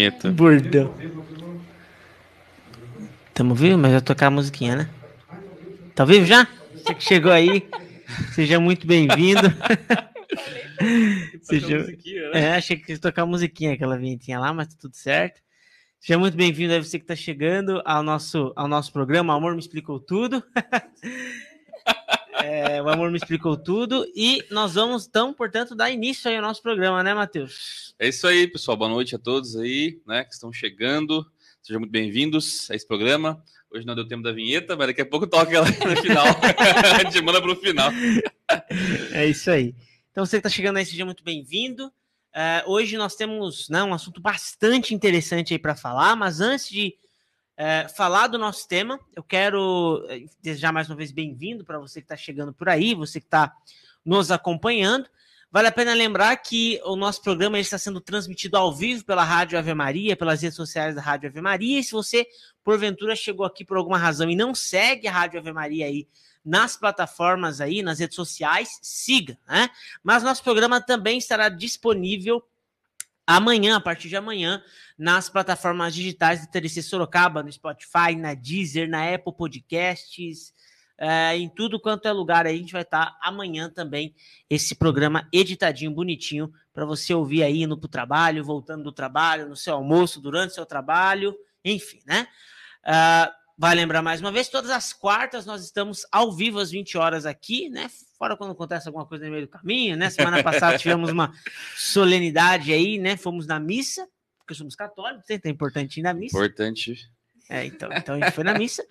vinheta. Bordão. Tamo vivo, mas vai tocar a musiquinha, né? Tá vivo já? Você que chegou aí, seja muito bem-vindo. seja... Né? É, achei que ia tocar a musiquinha, aquela vinhetinha lá, mas tá tudo certo. Seja muito bem-vindo aí você que está chegando ao nosso, ao nosso programa. O Amor Me Explicou Tudo. é, o Amor Me Explicou Tudo. E nós vamos, então, portanto, dar início aí ao nosso programa, né, Matheus? É isso aí, pessoal. Boa noite a todos aí, né, que estão chegando. Sejam muito bem-vindos a esse programa. Hoje não deu tempo da vinheta, mas daqui a pouco toca ela no final. a gente manda para o final. É isso aí. Então, você que está chegando aí, seja muito bem-vindo. Uh, hoje nós temos né, um assunto bastante interessante aí para falar, mas antes de uh, falar do nosso tema, eu quero eh, desejar mais uma vez bem-vindo para você que está chegando por aí, você que está nos acompanhando. Vale a pena lembrar que o nosso programa está sendo transmitido ao vivo pela Rádio Ave Maria, pelas redes sociais da Rádio Ave Maria. E se você, porventura, chegou aqui por alguma razão e não segue a Rádio Ave Maria aí nas plataformas aí, nas redes sociais, siga, né? Mas nosso programa também estará disponível amanhã, a partir de amanhã, nas plataformas digitais do TDC Sorocaba, no Spotify, na Deezer, na Apple Podcasts, é, em tudo quanto é lugar aí. A gente vai estar amanhã também esse programa editadinho, bonitinho, para você ouvir aí indo para o trabalho, voltando do trabalho, no seu almoço, durante o seu trabalho, enfim, né? Uh, Vai lembrar mais uma vez, todas as quartas nós estamos ao vivo às 20 horas aqui, né? Fora quando acontece alguma coisa no meio do caminho, né? Semana passada tivemos uma solenidade aí, né? Fomos na missa, porque somos católicos, é importante ir na missa. Importante. É, então, então a gente foi na missa.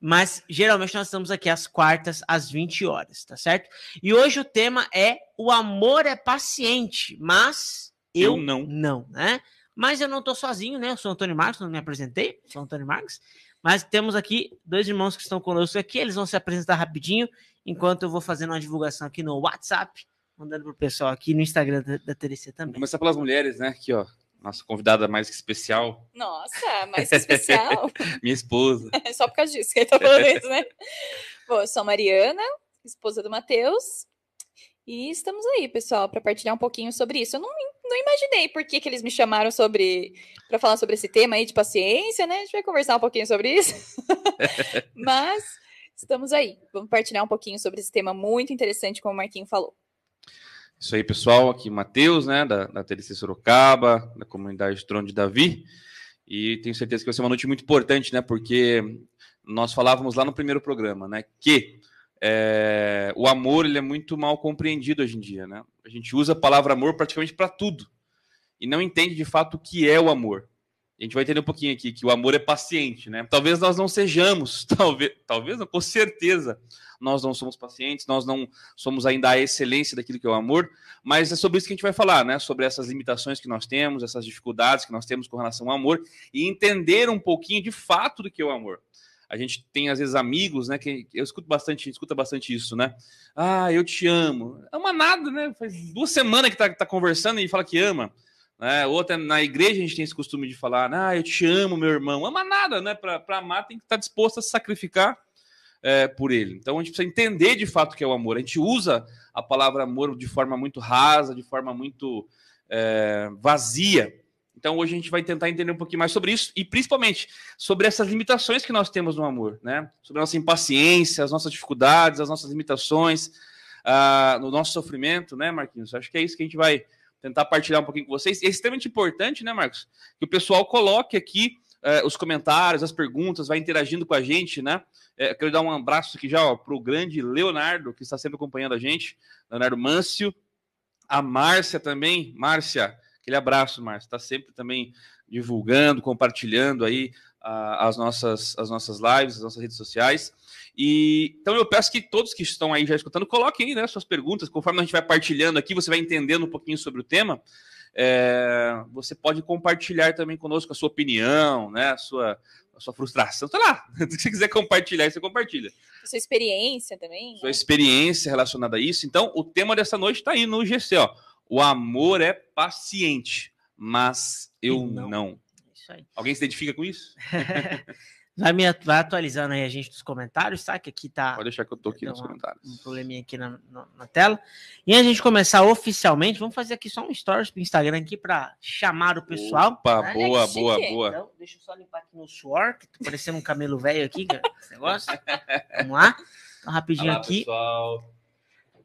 Mas geralmente nós estamos aqui às quartas, às 20 horas, tá certo? E hoje o tema é o amor é paciente, mas eu, eu não. Não, né? Mas eu não tô sozinho, né? Eu sou Antônio Marcos, não me apresentei, sou Antônio Marcos. Mas temos aqui dois irmãos que estão conosco aqui, eles vão se apresentar rapidinho, enquanto eu vou fazendo uma divulgação aqui no WhatsApp, mandando pro pessoal aqui no Instagram da, da TDC também. Vou começar pelas mulheres, né? Aqui, ó. Nossa convidada mais que especial. Nossa, mais que especial. Minha esposa. É só por causa disso que ele tá falando isso, né? Bom, eu sou a Mariana, esposa do Matheus. E estamos aí, pessoal, para partilhar um pouquinho sobre isso. Eu não não imaginei por que, que eles me chamaram sobre para falar sobre esse tema aí de paciência, né? A gente vai conversar um pouquinho sobre isso. Mas estamos aí. Vamos partilhar um pouquinho sobre esse tema muito interessante, como o Marquinho falou. Isso aí, pessoal. Aqui Matheus, né, da, da TLC Sorocaba, da comunidade Trono de Davi. E tenho certeza que vai ser uma noite muito importante, né? Porque nós falávamos lá no primeiro programa, né? Que é, o amor ele é muito mal compreendido hoje em dia, né? A gente usa a palavra amor praticamente para tudo e não entende de fato o que é o amor. A gente vai entender um pouquinho aqui que o amor é paciente, né? Talvez nós não sejamos, talvez, talvez não, com certeza nós não somos pacientes, nós não somos ainda a excelência daquilo que é o amor, mas é sobre isso que a gente vai falar, né? Sobre essas limitações que nós temos, essas dificuldades que nós temos com relação ao amor e entender um pouquinho de fato do que é o amor a gente tem às vezes amigos, né? Que eu escuto bastante, escuta bastante isso, né? Ah, eu te amo. Ama nada, né? Faz duas semanas que tá, tá conversando e fala que ama. Né? Outra, na igreja a gente tem esse costume de falar, ah, eu te amo, meu irmão. Ama nada, né? Para amar tem que estar tá disposto a se sacrificar é, por ele. Então a gente precisa entender de fato o que é o amor. A gente usa a palavra amor de forma muito rasa, de forma muito é, vazia. Então hoje a gente vai tentar entender um pouquinho mais sobre isso e principalmente sobre essas limitações que nós temos no amor, né? Sobre a nossa impaciência, as nossas dificuldades, as nossas limitações, uh, no nosso sofrimento, né, Marquinhos? Acho que é isso que a gente vai tentar partilhar um pouquinho com vocês. É extremamente importante, né, Marcos? Que o pessoal coloque aqui uh, os comentários, as perguntas, vai interagindo com a gente, né? É, quero dar um abraço aqui já para o grande Leonardo, que está sempre acompanhando a gente, Leonardo Mâncio, a Márcia também, Márcia. Aquele abraço, Márcio. Está sempre também divulgando, compartilhando aí as, nossas, as nossas lives, as nossas redes sociais. E então eu peço que todos que estão aí já escutando, coloquem aí né, suas perguntas. Conforme a gente vai partilhando aqui, você vai entendendo um pouquinho sobre o tema. É, você pode compartilhar também conosco a sua opinião, né, a sua, a sua frustração, sei lá, se você quiser compartilhar, você compartilha. Sua experiência também. Sua né? experiência relacionada a isso. Então, o tema dessa noite está aí no GC, ó. O amor é paciente, mas eu não. não. Alguém se identifica com isso? Vai, me, vai atualizando aí a gente dos comentários, tá? Que aqui tá. Pode deixar que eu tô aqui nos comentários. um probleminha aqui na, na, na tela. E antes de a gente começar oficialmente, vamos fazer aqui só um stories pro Instagram aqui para chamar o pessoal. Opa, né? boa, que boa, boa. Então, deixa eu só limpar aqui meu suor, que tô parecendo um camelo velho aqui, cara, esse negócio. Vamos lá. Então, rapidinho Olá, aqui. pessoal.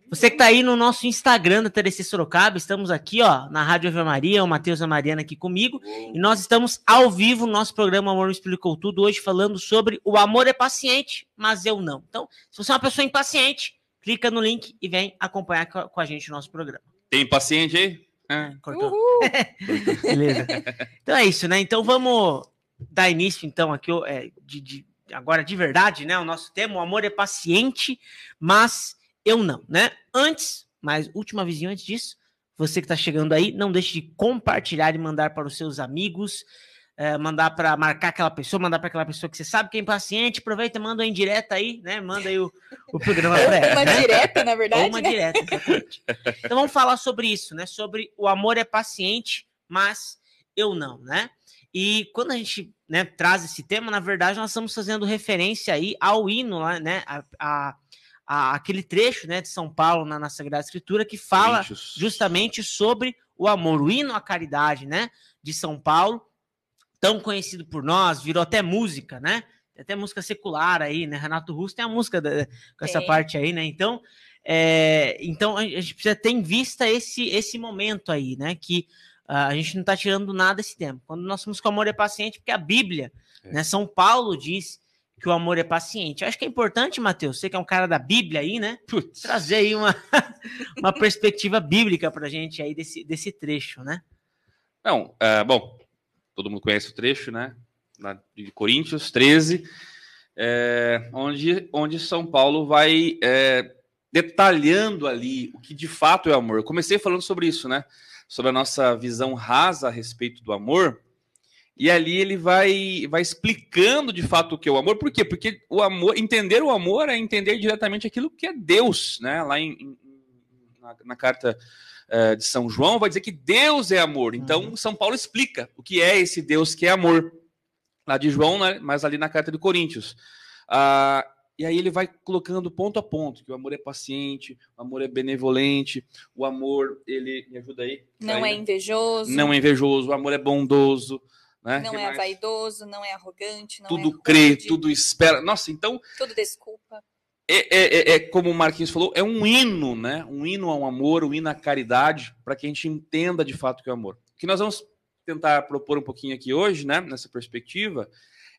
Você que tá aí no nosso Instagram da TDC Sorocaba, estamos aqui, ó, na Rádio Ave Maria, o Matheus e a Mariana aqui comigo. E nós estamos ao vivo no nosso programa Amor Me Explicou Tudo, hoje falando sobre o amor é paciente, mas eu não. Então, se você é uma pessoa impaciente, clica no link e vem acompanhar co- com a gente o nosso programa. Tem paciente aí? Ah, Cortou? Beleza. Então é isso, né? Então vamos dar início, então, aqui, é, de, de- agora de verdade, né? O nosso tema, o amor é paciente, mas eu não, né? Antes, mas última vizinha antes disso, você que tá chegando aí, não deixe de compartilhar e mandar para os seus amigos, é, mandar para marcar aquela pessoa, mandar para aquela pessoa que você sabe que é impaciente, aproveita, e manda uma indireta aí, né? Manda aí o, o programa para ela. Uma né? direta, na Ou verdade, uma né? direta, exatamente. Então vamos falar sobre isso, né? Sobre o amor é paciente, mas eu não, né? E quando a gente né, traz esse tema, na verdade, nós estamos fazendo referência aí ao hino, lá, né? A, a- a- aquele trecho né, de São Paulo na, na Sagrada Escritura que fala justamente sobre o amor, o hino à caridade, né? De São Paulo, tão conhecido por nós, virou até música, né? Tem até música secular aí, né? Renato Russo tem a música da- com essa Tem. parte aí, né? Então, é, então a gente precisa ter em vista esse, esse momento aí, né? Que ah, a gente não está tirando nada esse tempo. Quando nós somos com amor é paciente, porque a Bíblia, É. né? São Paulo diz que o amor é paciente. Eu acho que é importante, Mateus, você que é um cara da Bíblia aí, né? Putz. Trazer aí uma, uma perspectiva bíblica pra gente aí desse, desse trecho, né? Não, é, bom, todo mundo conhece o trecho, né? Lá de Coríntios 13, é, onde, onde São Paulo vai é, detalhando ali o que de fato é amor. Eu comecei falando sobre isso, né? Sobre a nossa visão rasa a respeito do amor. E ali ele vai, vai explicando de fato o que é o amor. Por quê? Porque o amor, entender o amor é entender diretamente aquilo que é Deus, né? Lá em, em- na, na carta eh, de São João vai dizer que Deus é amor. Então, São Paulo explica o que é esse Deus que é amor. Lá de João, né, mas ali na carta de Coríntios. Ah, e aí ele vai colocando ponto a ponto que o amor é paciente, o amor é benevolente, o amor, ele... Me ajuda aí? Não Aí, é invejoso, Não é invejoso, o amor é bondoso. Né? não Que é mais? vaidoso, não é arrogante, não Tudo é crê, tudo espera. Nossa, então tudo desculpa. é, é- é- é como o Marquinhos falou, é um hino, né? Um hino ao amor, um hino à caridade, para que a gente entenda de fato o que é amor. O que nós vamos tentar propor um pouquinho aqui hoje, né? Nessa perspectiva,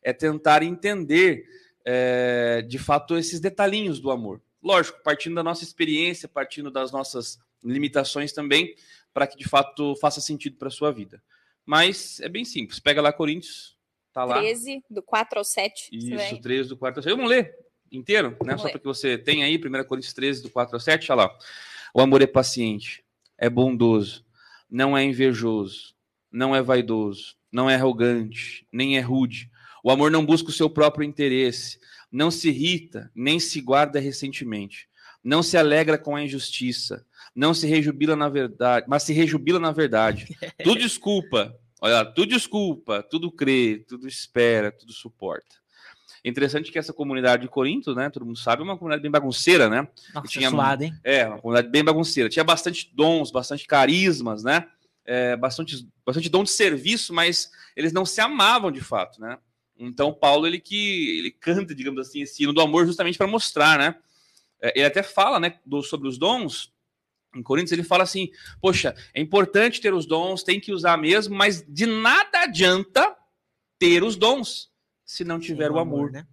é tentar entender é, de fato esses detalhinhos do amor. Lógico, partindo da nossa experiência, partindo das nossas limitações também, para que de fato faça sentido para a sua vida. Mas é bem simples. Pega lá Coríntios, tá lá. 13, do 4 ao 7. você Isso, vai- 13 do 4 ao 7. Vamos ler inteiro, né? Vamos Só para que você tenha aí, 1 Coríntios 13, do 4 ao 7, olha lá. O amor é paciente, é bondoso, não é invejoso, não é vaidoso, não é arrogante, nem é rude. O amor não busca o seu próprio interesse, não se irrita, nem se guarda recentemente. Não se alegra com a injustiça, não se rejubila na verdade, mas se rejubila na verdade. Tudo desculpa, olha, tudo desculpa, tudo crê, tudo espera, tudo suporta. Interessante que essa comunidade de Corinto, né? Todo mundo sabe, é uma comunidade bem bagunceira, né? Nossa, tinha suado, hein? É, uma comunidade bem bagunceira. Tinha bastante dons, bastante carismas, né? É, bastante, bastante dom de serviço, mas eles não se amavam de fato, né? Então Paulo ele que ele canta, digamos assim, esse hino do amor justamente para mostrar, né? É, ele até fala, né, do- sobre os dons. Em Coríntios ele fala assim: poxa, é importante ter os dons, tem que usar mesmo, mas de nada adianta ter os dons se não tiver Sim, o amor né?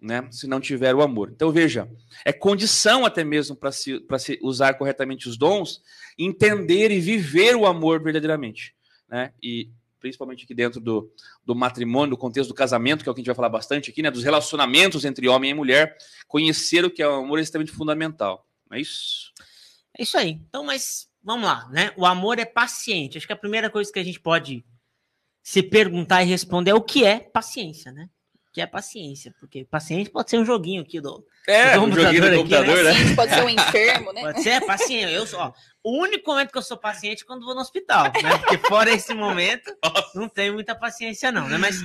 né? Se não tiver o amor. Então, veja, é condição até mesmo para se, pra se usar corretamente os dons, entender e viver o amor verdadeiramente, né? E principalmente aqui dentro do, do matrimônio, do contexto do casamento, que é o que a gente vai falar bastante aqui, né? Dos relacionamentos entre homem e mulher, conhecer o que é o amor é extremamente fundamental. Não é isso? É isso aí. Então, mas vamos lá, né? O amor é paciente. Acho que a primeira coisa que a gente pode se perguntar e responder é o que é paciência, né? O que é paciência? Porque paciente pode ser um joguinho aqui do. É, Do um joguinho do computador aqui, computador, né? Paciente pode ser um enfermo, né? Pode ser paciente. Eu sou, ó, o único momento que eu sou paciente é quando vou no hospital, né? Porque fora esse momento, não tenho muita paciência, não, né? Mas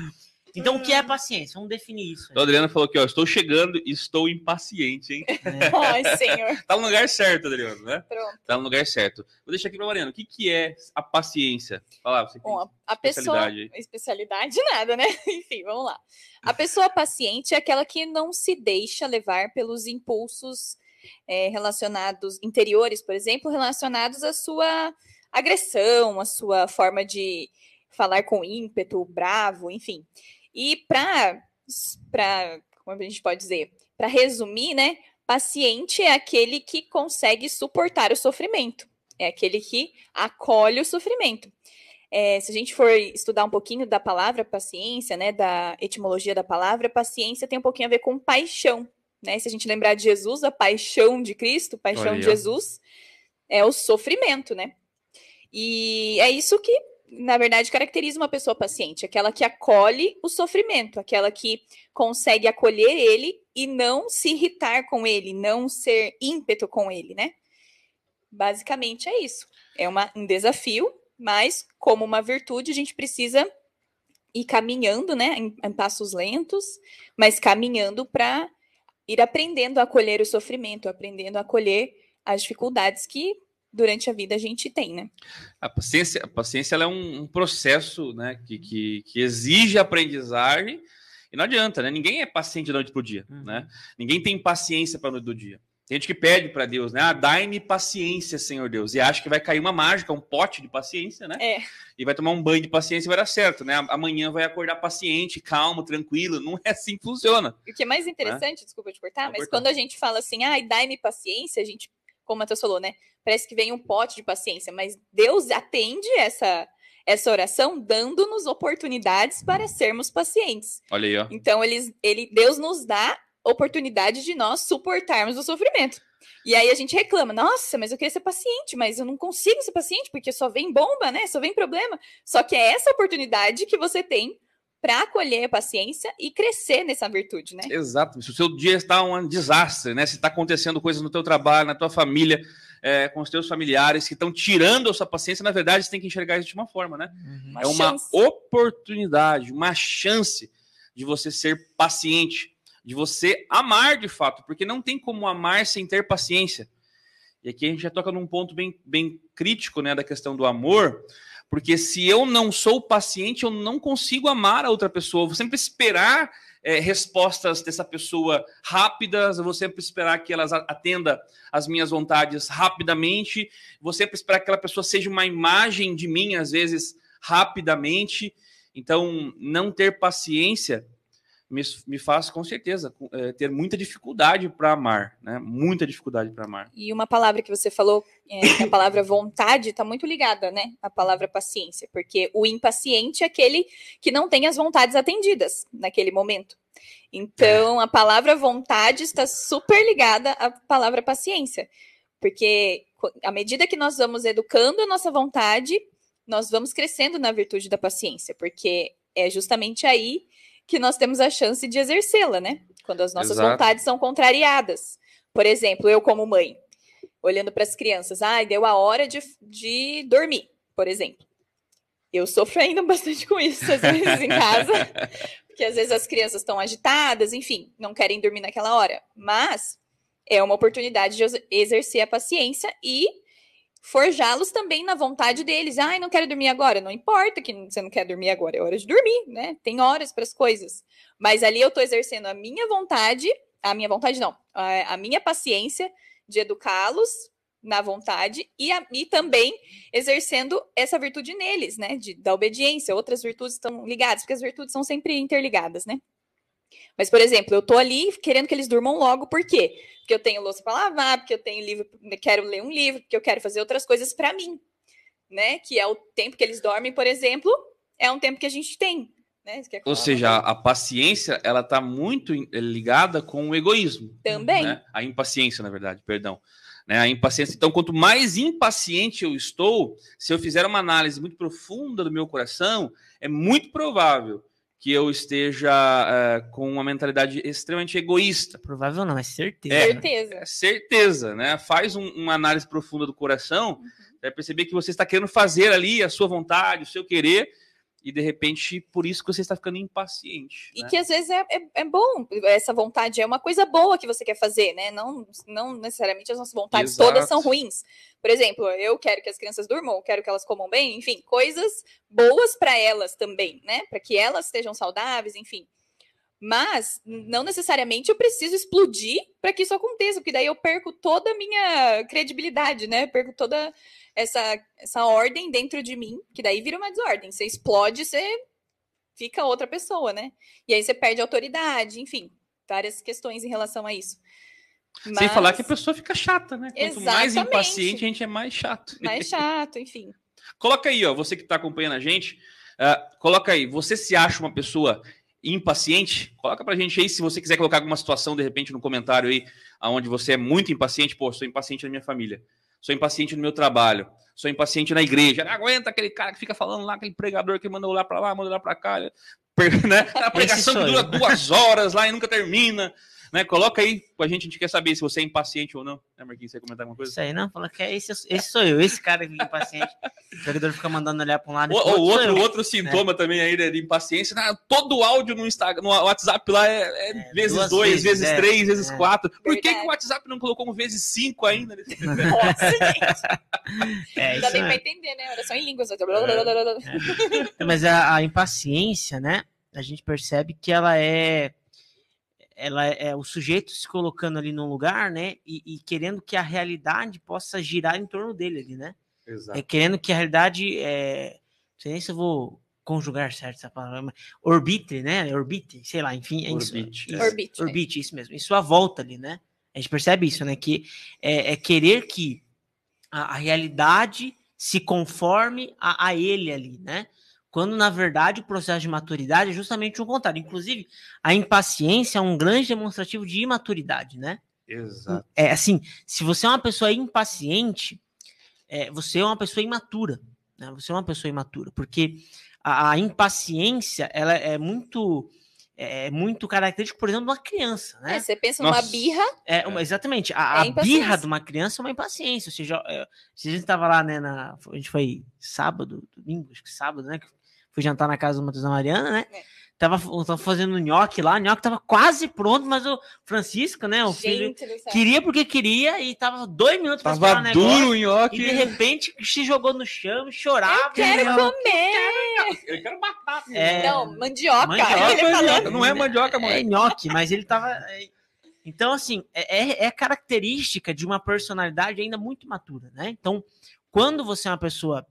Então, o que é paciência? Vamos definir isso. O Adriano falou aqui, ó, estou chegando e estou impaciente, hein? É. Ai, senhor. tá no lugar certo, Adriano, né? Pronto. Tá no lugar certo. Vou deixar aqui pra Mariana. O que, que é a paciência? Fala, você que Bom, a, a pessoa. especialidade aí. Especialidade nada, né? Enfim, vamos lá. A pessoa paciente é aquela que não se deixa levar pelos impulsos é, relacionados, interiores, por exemplo, relacionados à sua agressão, à sua forma de falar com ímpeto, bravo, enfim. E para, como a gente pode dizer, para resumir, né? Paciente é aquele que consegue suportar o sofrimento, é aquele que acolhe o sofrimento. É, se a gente for estudar um pouquinho da palavra paciência, né, da etimologia da palavra, paciência tem um pouquinho a ver com paixão, né? Se a gente lembrar de Jesus, a paixão de Cristo, paixão Olha de. Jesus, é o sofrimento, né? E é isso que, na verdade, caracteriza uma pessoa paciente, aquela que acolhe o sofrimento, aquela que consegue acolher ele e não se irritar com ele, não ser ímpeto com ele, né? Basicamente é isso. É uma, um desafio, mas como uma virtude, a gente precisa ir caminhando, né, em, em passos lentos, mas caminhando para ir aprendendo a acolher o sofrimento, aprendendo a acolher as dificuldades que durante a vida a gente tem, né? A paciência, a paciência ela é um, um processo né, que, que, que exige aprendizagem e não adianta, né? Ninguém é paciente da noite pro dia, Uhum. né? Ninguém tem paciência para noite do dia. Tem gente que pede para Deus, né? Ah, dai-me paciência, Senhor Deus. E acha que vai cair uma mágica, um pote de paciência, né? É. E vai tomar um banho de paciência e vai dar certo, né? Amanhã vai acordar paciente, calmo, tranquilo. Não é assim que funciona. E o que é mais interessante, desculpa te cortar, Pode mas cortar. quando a gente fala assim, ai, dai-me paciência, a gente, como o Matheus falou, né? Parece que vem um pote de paciência, mas Deus atende essa, essa oração dando-nos oportunidades para sermos pacientes. Olha aí, ó. Então, eles, ele, Deus nos dá oportunidade de nós suportarmos o sofrimento. E aí a gente reclama, nossa, mas eu queria ser paciente, mas eu não consigo ser paciente porque só vem bomba, né? Só vem problema. Só que é essa oportunidade que você tem para acolher a paciência e crescer nessa virtude, né? Exato. Se o seu dia está um desastre, né? Se está acontecendo coisas no teu trabalho, na tua família, é, com os teus familiares que estão tirando a sua paciência, na verdade, você tem que enxergar isso de uma forma, né? Uhum. é uma chance. oportunidade, uma chance de você ser paciente, de você amar de fato, porque não tem como amar sem ter paciência. E aqui a gente já toca num ponto bem, bem crítico, né, da questão do amor, porque se eu não sou paciente, eu não consigo amar a outra pessoa. Eu vou sempre esperar é, respostas dessa pessoa rápidas, eu vou sempre esperar que elas atenda às minhas vontades rapidamente, vou sempre esperar que aquela pessoa seja uma imagem de mim, às vezes, rapidamente. Então, não ter paciência me, me faz, com certeza, é, ter muita dificuldade para amar, né? Muita dificuldade para amar. E uma palavra que você falou, é, a palavra vontade, está muito ligada, né? A palavra paciência, porque o impaciente é aquele que não tem as vontades atendidas naquele momento. Então, a palavra vontade está super ligada à palavra paciência, porque à medida que nós vamos educando a nossa vontade, nós vamos crescendo na virtude da paciência, porque é justamente aí que nós temos a chance de exercê-la, né? Quando as nossas Exato. vontades são contrariadas. Por exemplo, eu como mãe, olhando para as crianças, ai, deu a hora de, de dormir, por exemplo. Eu sofro ainda bastante com isso, às vezes, em casa, porque às vezes as crianças estão agitadas, enfim, não querem dormir naquela hora. Mas é uma oportunidade de ex- exercer a paciência e forjá-los também na vontade deles. Ai, não quero dormir agora. Não importa que você não quer dormir agora, é hora de dormir, né? Tem horas para as coisas. Mas ali eu estou exercendo a minha vontade, a minha vontade não, a, a minha paciência de educá-los na vontade e, a- e também exercendo essa virtude neles, né? De, da obediência. Outras virtudes estão ligadas, porque as virtudes são sempre interligadas, né? Mas, por exemplo, eu tô ali querendo que eles durmam logo, por quê? Porque eu tenho louça para lavar, porque eu tenho livro, quero ler um livro, porque eu quero fazer outras coisas para mim, né? Que é o tempo que eles dormem, por exemplo, é um tempo que a gente tem, né? Ou seja, a paciência, ela está muito em- ligada com o egoísmo. também. né? A impaciência, na verdade, perdão. Né? A impaciência. Então, quanto mais impaciente eu estou, se eu fizer uma análise muito profunda do meu coração, é muito provável que eu esteja eh, com uma mentalidade extremamente egoísta. Provável não, é certeza. É. Certeza. É certeza, né? Faz um- uma análise profunda do coração, Uhum. vai perceber que você está querendo fazer ali a sua vontade, o seu querer, e de repente por isso que você está ficando impaciente. E né? que às vezes é, é, é bom, essa vontade é uma coisa boa que você quer fazer, né? Não, não necessariamente as nossas vontades Exato. todas são ruins. Por exemplo, eu quero que as crianças durmam, eu quero que elas comam bem, enfim, coisas boas para elas também, né? Para que elas estejam saudáveis, enfim. Mas não necessariamente eu preciso explodir para que isso aconteça, porque daí eu perco toda a minha credibilidade, né? Perco toda essa, essa ordem dentro de mim, que daí vira uma desordem. Você explode, você fica outra pessoa, né? E aí você perde autoridade, enfim, várias questões em relação a isso. Sem falar Mas- que a pessoa fica chata, né? Quanto mais Exatamente. impaciente, a gente é mais chato. mais chato, enfim. Coloca aí, ó, você que está acompanhando a gente, ah, coloca aí, você se acha uma pessoa impaciente? Coloca pra gente aí, se você quiser colocar alguma situação, de repente, no comentário aí, aonde você é muito impaciente, pô, sou impaciente na minha família, sou impaciente no meu trabalho, sou impaciente na igreja, não aguenta aquele cara que fica falando lá, aquele pregador que manda lá pra lá, manda lá pra cá, né? A pregação que dura duas horas lá e nunca termina, né? Coloca aí com a gente, a gente quer saber se você é impaciente ou não, né, Marquinhos, você quer comentar alguma coisa? Isso aí, não? Fala que é esse, esse sou eu, esse cara que fica impaciente. O jogador fica mandando olhar para um lado e O, outro, outro, eu. outro sintoma também aí né, de impaciência, né, todo áudio no Instagram, no WhatsApp lá é, é É, vezes dois, vezes, vezes é, três, vezes é. quatro. Por que, que o WhatsApp não colocou um vezes cinco ainda? nesse- Nossa, gente. É, Não dá isso nem é. pra entender, né? Oração em línguas. Mas a, a impaciência, né? A gente percebe que ela é, ela é o sujeito se colocando ali num lugar, né? E, e querendo que a realidade possa girar em torno dele ali, né? É querendo que a realidade, é, não sei nem se eu vou conjugar certo essa palavra, mas orbite, né? Orbite, sei lá, enfim, é isso. Orbite, isso, é. Orbite, né? Orbite, isso mesmo. Em sua volta ali, né? A gente percebe isso, né? Que é, é querer que a, a realidade se conforme a, a ele ali, né? Quando, na verdade, o processo de maturidade é justamente o contrário. Inclusive, a impaciência é um grande demonstrativo de imaturidade, né? Exato. É assim, se você é uma pessoa impaciente, é, você é uma pessoa imatura, né? Você é uma pessoa imatura, porque a, a impaciência, ela é muito é muito característico, por exemplo, de uma criança, né? É, você pensa numa Nossa. birra, É, uma- exatamente. A, É a birra de uma criança é uma impaciência. Ou seja, é, se a gente estava lá, né? Na, a gente foi sábado, domingo, acho que sábado, né? que Fui jantar na casa do Matheus da Mariana, né? É. Tava, tava fazendo nhoque lá, nhoque tava quase pronto, mas o Francisco, né? O filho, gente céu. queria porque queria e tava dois minutos pra Tava esperar o negócio. duro o E de nhoque. repente se jogou no chão, chorava. Quero né? comer! Eu quero batata. É, Não, mandioca. mandioca, Ele falando. Não é mandioca, É mãe. nhoque, mas ele tava. é, Então, assim, é, é- é característica de uma personalidade ainda muito matura, né? Então, quando você é uma pessoa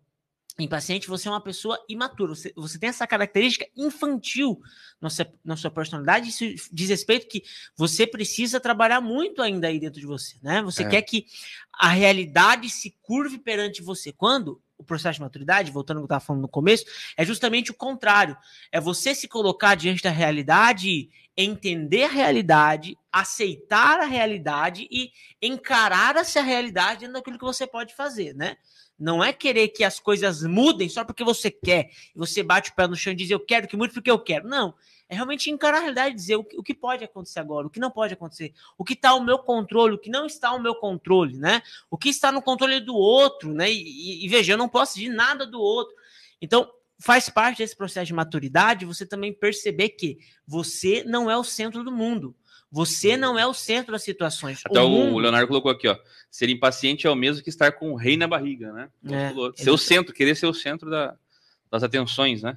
impaciente, você é uma pessoa imatura. Você, você tem essa característica infantil na sua, na sua personalidade. Isso diz respeito que você precisa trabalhar muito ainda aí dentro de você, né? Você É. quer que a realidade se curve perante você. Quando o processo de maturidade, voltando ao que eu estava falando no começo, é justamente o contrário. É você se colocar diante da realidade, entender a realidade, aceitar a realidade e encarar essa realidade dentro daquilo que você pode fazer, né? Não é querer que as coisas mudem só porque você quer. Você bate o pé no chão e diz, eu quero que mude porque eu quero. Não. É realmente encarar a realidade e dizer o que, o que pode acontecer agora, o que não pode acontecer, o que está ao meu controle, o que não está ao meu controle, né? O que está no controle do outro, né? E, e- e veja, eu não posso de nada do outro. Então, faz parte desse processo de maturidade você também perceber que você não é o centro do mundo. Você não é o centro das situações. Até o, mundo- Leonardo colocou aqui, ó. Ser impaciente é o mesmo que estar com o rei na barriga, né? É, ser o exato. centro, querer ser o centro da- das atenções, né?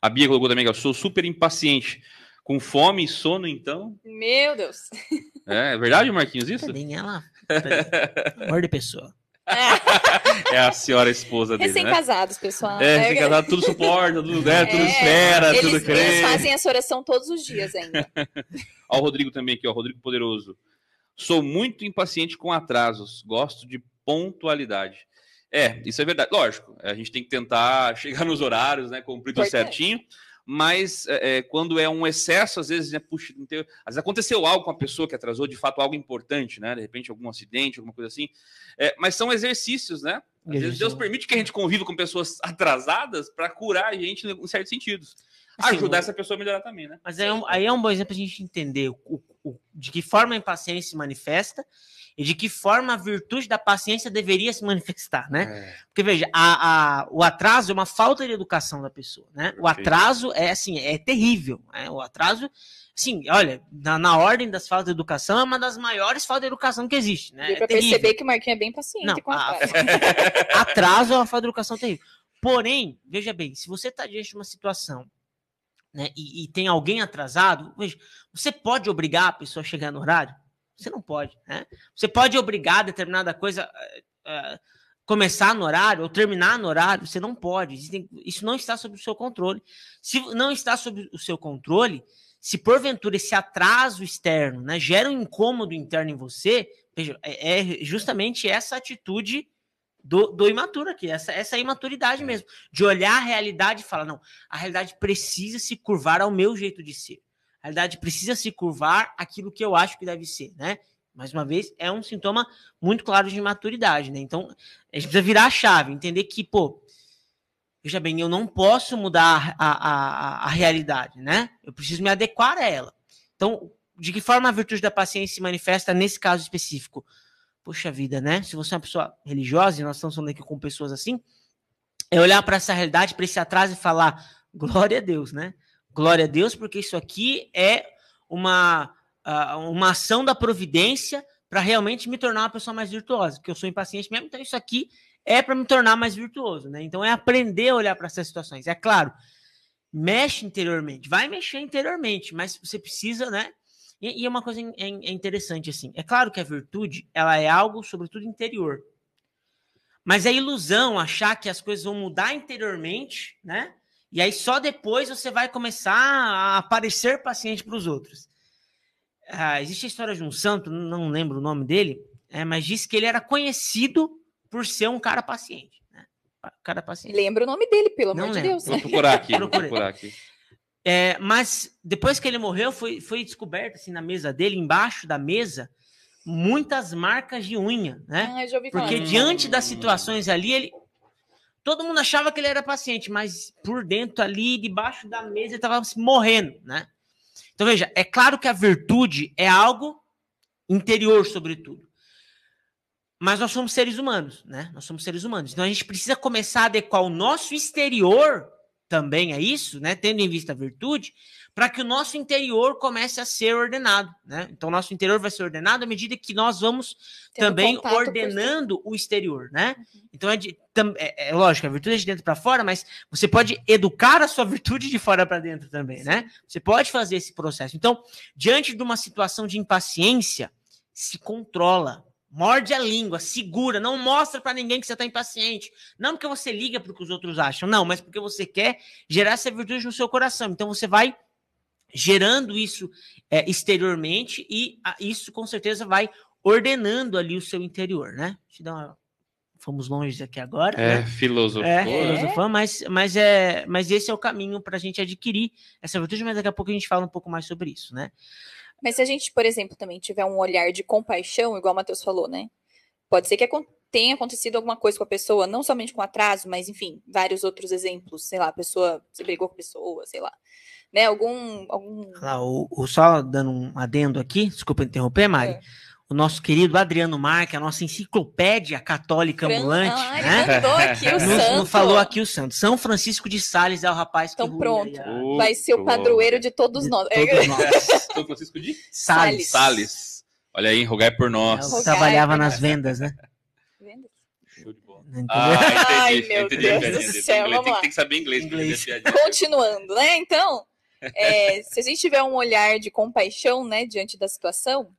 A Bia colocou também, que eu sou super impaciente. Com fome e sono, então. Meu Deus. É, é verdade, Marquinhos, isso? Tadinha, ela. Amor de pessoa. É a senhora esposa dele, né? Recém-casados, pessoal. É, recém-casado, tudo suporta, tudo, né, tudo É, espera, eles, tudo crê. eles fazem essa oração todos os dias ainda. Ó, o Rodrigo também aqui, ó, Rodrigo Poderoso. Sou muito impaciente com atrasos, gosto de pontualidade. É, isso é verdade. Lógico, a gente tem que tentar chegar nos horários, né, cumprir tudo Importante. certinho, mas é, é, quando é um excesso, às vezes, né, puxa, às vezes aconteceu algo com a pessoa que atrasou, de fato, algo importante, né, de repente algum acidente, alguma coisa assim, É, mas são exercícios, né? Às vezes Deus permite que a gente conviva com pessoas atrasadas para curar a gente em certos sentidos. Assim, Ajudar essa pessoa a melhorar também, né? Mas aí é, um, aí é um bom exemplo a gente entender o, o- De que forma a impaciência se manifesta e de que forma a virtude da paciência deveria se manifestar, né? É. Porque veja, a, a, o atraso é uma falta de educação da pessoa, né? O atraso é assim, é terrível, né? O atraso, sim, olha, na, na, ordem das faltas de educação é uma das maiores faltas de educação que existe, né? Deu é pra perceber que o Marquinhos é bem paciente Não, com atraso. A, atraso é uma falta de educação terrível. Porém, veja bem, se você está diante de uma situação né, e, e, tem alguém atrasado, veja, você pode obrigar a pessoa a chegar no horário? Você não pode. Né? Você pode obrigar determinada coisa a, começar no horário ou terminar no horário, você não pode. Isso não está sob o seu controle. Se não está sob o seu controle, se porventura esse atraso externo né, gera um incômodo interno em você, veja, é, é justamente essa atitude do, do imaturo aqui, essa, essa imaturidade é. mesmo, de olhar a realidade e falar: não, a realidade precisa se curvar ao meu jeito de ser. A realidade precisa se curvar aquilo que eu acho que deve ser, né? Mais uma vez, é um sintoma muito claro de imaturidade, né? Então, a gente precisa virar a chave, entender que, pô, veja bem, eu não posso mudar a, a, a realidade, né? Eu preciso me adequar a ela. Então, de que forma a virtude da paciência se manifesta nesse caso específico? Poxa vida, né? Se você é uma pessoa religiosa, e nós estamos falando aqui com pessoas assim, é olhar para essa realidade, para esse atraso e falar: glória a Deus, né? Glória a Deus, porque isso aqui é uma, uma ação da providência para realmente me tornar uma pessoa mais virtuosa, porque eu sou impaciente mesmo, então isso aqui é para me tornar mais virtuoso, né? Então é aprender a olhar para essas situações. É claro, mexe interiormente, vai mexer interiormente, mas você precisa, né? E, e é uma coisa é, é interessante assim. É claro que a virtude ela é algo sobretudo interior, mas é ilusão achar que as coisas vão mudar interiormente, né? E aí só depois você vai começar a aparecer paciente para os outros. Ah, existe a história de um santo, não lembro o nome dele, é, mas diz que ele era conhecido por ser um cara paciente. Né? Cara paciente. Lembra o nome dele, pelo não amor lembro. de Deus. Vou procurar aqui. vou procurar aqui. É, mas depois que ele morreu, foi, foi descoberto assim, na mesa dele, embaixo da mesa, muitas marcas de unha, né? Ah, Porque falar. diante das situações ali, ele. Todo mundo achava que ele era paciente, mas por dentro ali, debaixo da mesa, ele estava morrendo, né? Então veja, é claro que a virtude é algo interior, sobretudo. Mas nós somos seres humanos, né? Nós somos seres humanos. Então a gente precisa começar a adequar o nosso exterior também a isso, né? Tendo em vista a virtude, para que o nosso interior comece a ser ordenado, né? Então, o nosso interior vai ser ordenado à medida que nós vamos Tendo também ordenando o exterior, né? Uhum. Então, é, de, é, é, lógico, a virtude é de dentro para fora, mas você pode educar a sua virtude de fora para dentro também, né? Você pode fazer esse processo. Então, diante de uma situação de impaciência, se controla, morde a língua, segura, não mostra para ninguém que você está impaciente. Não porque você liga para o que os outros acham, não, mas porque você quer gerar essa virtude no seu coração. Então você vai gerando isso é, exteriormente e a, isso com certeza vai ordenando ali o seu interior, né? Deixa eu dar uma fomos longe aqui agora. É, né? filosofia. É, filosofia, mas, mas, é, mas esse é o caminho para a gente adquirir essa virtude, mas daqui a pouco a gente fala um pouco mais sobre isso, né? Mas se a gente, por exemplo, também tiver um olhar de compaixão, igual o Matheus falou, né? Pode ser que tenha acontecido alguma coisa com a pessoa, não somente com atraso, mas enfim, vários outros exemplos. Sei lá, a pessoa se brigou com a pessoa, sei lá. Né? Algum. algum... Ah, o, o, só dando um adendo aqui, desculpa interromper, Mari. É o nosso querido Adriano Marque, a nossa enciclopédia católica ambulante. Ah, né? aqui o nos, santo. Nos falou aqui o santo. São Francisco de Sales é o rapaz que Então pronto, aí, vai ser o padroeiro de todos de nós. Todos nós. São Francisco de Sales. Sales. Olha aí, rogai por nós. É, trabalhava nas vendas, né? Vendas? Show de bola. Ah, entendi, Ai, meu entendi, Deus entendi, do céu, vamos tem, lá. Tem que saber inglês. inglês. Continuando, né? Então, é, se a gente tiver um olhar de compaixão, né, diante da situação,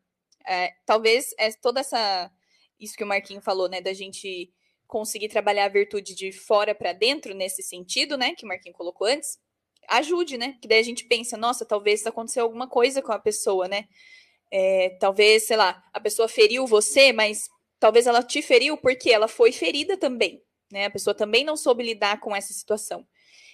é, talvez é toda essa isso que o Marquinho falou, né, da gente conseguir trabalhar a virtude de fora para dentro nesse sentido, né, que o Marquinho colocou antes, ajude, né? Que daí a gente pensa, nossa, talvez aconteceu alguma coisa com a pessoa, né? É, talvez, sei lá, a pessoa feriu você, mas talvez ela te feriu porque ela foi ferida também, né? A pessoa também não soube lidar com essa situação.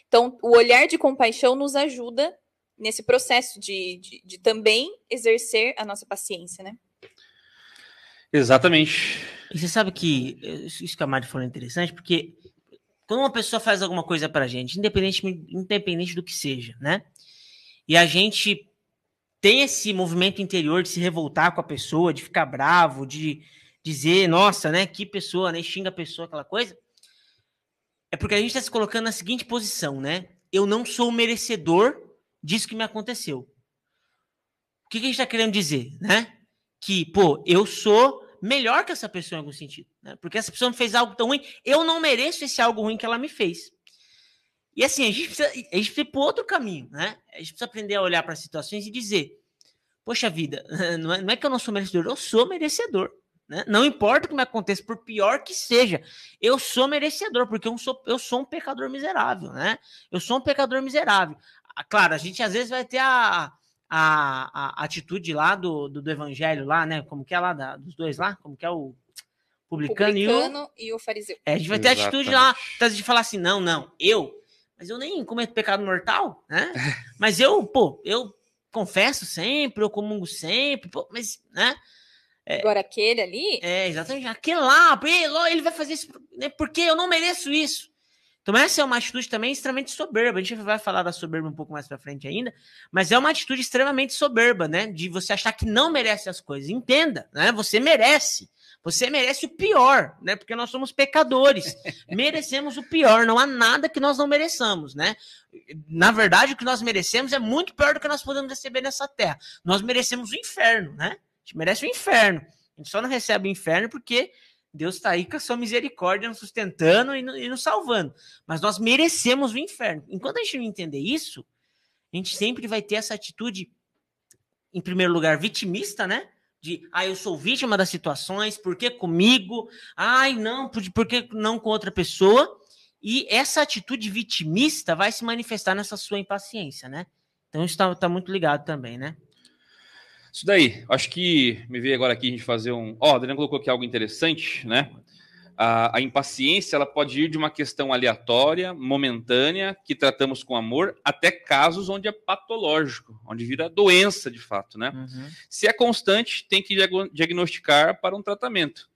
Então, o olhar de compaixão nos ajuda nesse processo de, de, de, também exercer a nossa paciência, né? Exatamente. E você sabe que isso que a Mari falou é interessante, porque quando uma pessoa faz alguma coisa pra gente, independente, independente do que seja, né? E a gente tem esse movimento interior de se revoltar com a pessoa, de ficar bravo, de dizer, nossa, né, que pessoa, né, xinga a pessoa, aquela coisa, é porque a gente está se colocando na seguinte posição, né? Eu não sou merecedor disso que me aconteceu. O que, que a gente está querendo dizer, né? Que, pô, eu sou melhor que essa pessoa em algum sentido, né? Porque essa pessoa me fez algo tão ruim, eu não mereço esse algo ruim que ela me fez. E assim, a gente precisa, a gente precisa ir para outro caminho, né? A gente precisa aprender a olhar para as situações e dizer: Poxa vida, não é, não é que eu não sou merecedor, eu sou merecedor. Né? Não importa o que me aconteça, por pior que seja, eu sou merecedor, porque eu sou, eu sou um pecador miserável, né? Eu sou um pecador miserável. Ah, claro, a gente às vezes vai ter a, a, a atitude lá do, do, do, evangelho lá, né? Como que é lá, da, dos dois lá? Como que é o publicano, publicano e, o... e, o... fariseu. É, a gente vai ter Exatamente. a atitude lá de falar assim, não, não, eu, mas eu nem cometo pecado mortal, né? mas eu, pô, eu confesso sempre, eu comungo sempre, pô, mas, né? É, Agora aquele ali. É, exatamente. Aquele lá, ele vai fazer isso, né, porque eu não mereço isso. Então, essa é uma atitude também extremamente soberba. A gente vai falar da soberba um pouco mais pra frente ainda, mas é uma atitude extremamente soberba, né? De você achar que não merece as coisas. Entenda, né? Você merece. Você merece o pior, né? Porque nós somos pecadores. Merecemos o pior. Não há nada que nós não mereçamos, né? Na verdade, o que nós merecemos é muito pior do que nós podemos receber nessa terra. Nós merecemos o inferno, né? gente merece o inferno. A gente só não recebe o inferno porque Deus está aí com a sua misericórdia nos sustentando e, e nos salvando. Mas nós merecemos o inferno. Enquanto a gente não entender isso, a gente sempre vai ter essa atitude, em primeiro lugar, vitimista, né? De, ah, eu sou vítima das situações, por que comigo? Ai, não, por, por que não com outra pessoa? E essa atitude vitimista vai se manifestar nessa sua impaciência, né? Então isso está tá muito ligado também, né? Isso daí, acho que me veio agora aqui a gente fazer um. Ó, oh, Adriano colocou aqui algo interessante, né? A, a, impaciência ela pode ir de uma questão aleatória, momentânea, que tratamos com amor, até casos onde é patológico, onde vira doença de fato, né? Uhum. Se é constante, tem que diagnosticar para um tratamento.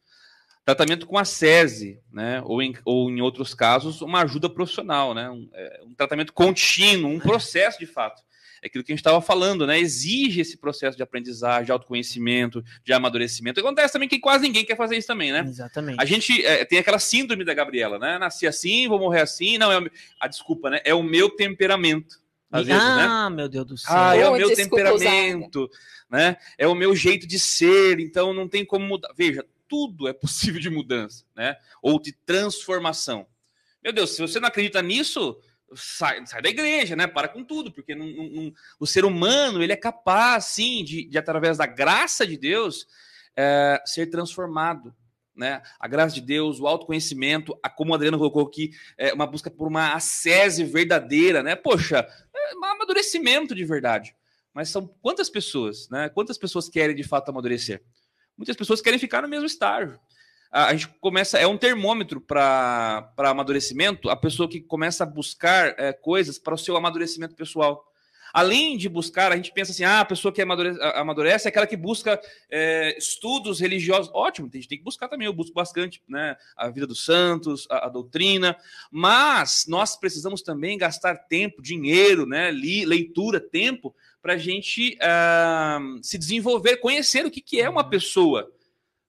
Tratamento com a SESI, né? Ou em, ou em outros casos, uma ajuda profissional, né? Um, é, um tratamento contínuo, um processo de fato é aquilo que a gente estava falando, né? Exige esse processo de aprendizagem, de autoconhecimento, de amadurecimento. Acontece também que quase ninguém quer fazer isso também, né? Exatamente. A gente é, tem aquela síndrome da Gabriela, né? Nasci assim, vou morrer assim. Não, é o, a desculpa, né? É o meu temperamento. Às vezes, né? ah, né? meu Deus do céu. Ah, é o meu temperamento, né? É o meu jeito de ser, então não tem como mudar. Veja, tudo é possível de mudança, né? Ou de transformação. Meu Deus, se você não acredita nisso, sai, sai da igreja, né? Para com tudo, porque não, não, o ser humano ele é capaz, sim, de, de através da graça de Deus, é, ser transformado. Né? A graça de Deus, o autoconhecimento, a, como o Adriano colocou aqui, é uma busca por uma ascese verdadeira, né? Poxa, é um amadurecimento de verdade. Mas são quantas pessoas, né? Quantas pessoas querem de fato amadurecer? Muitas pessoas querem ficar no mesmo estágio a, gente começa, é um termômetro para amadurecimento, a pessoa que começa a buscar é, coisas para o seu amadurecimento pessoal. Além de buscar, a gente pensa assim, ah, a pessoa que amadurece, amadurece é aquela que busca é, estudos religiosos. Ótimo, a gente tem que buscar também, eu busco bastante né, a vida dos santos, a, a doutrina, mas nós precisamos também gastar tempo, dinheiro, né, li, leitura, tempo, para a gente uh, se desenvolver, conhecer o que, que é uma uhum. pessoa.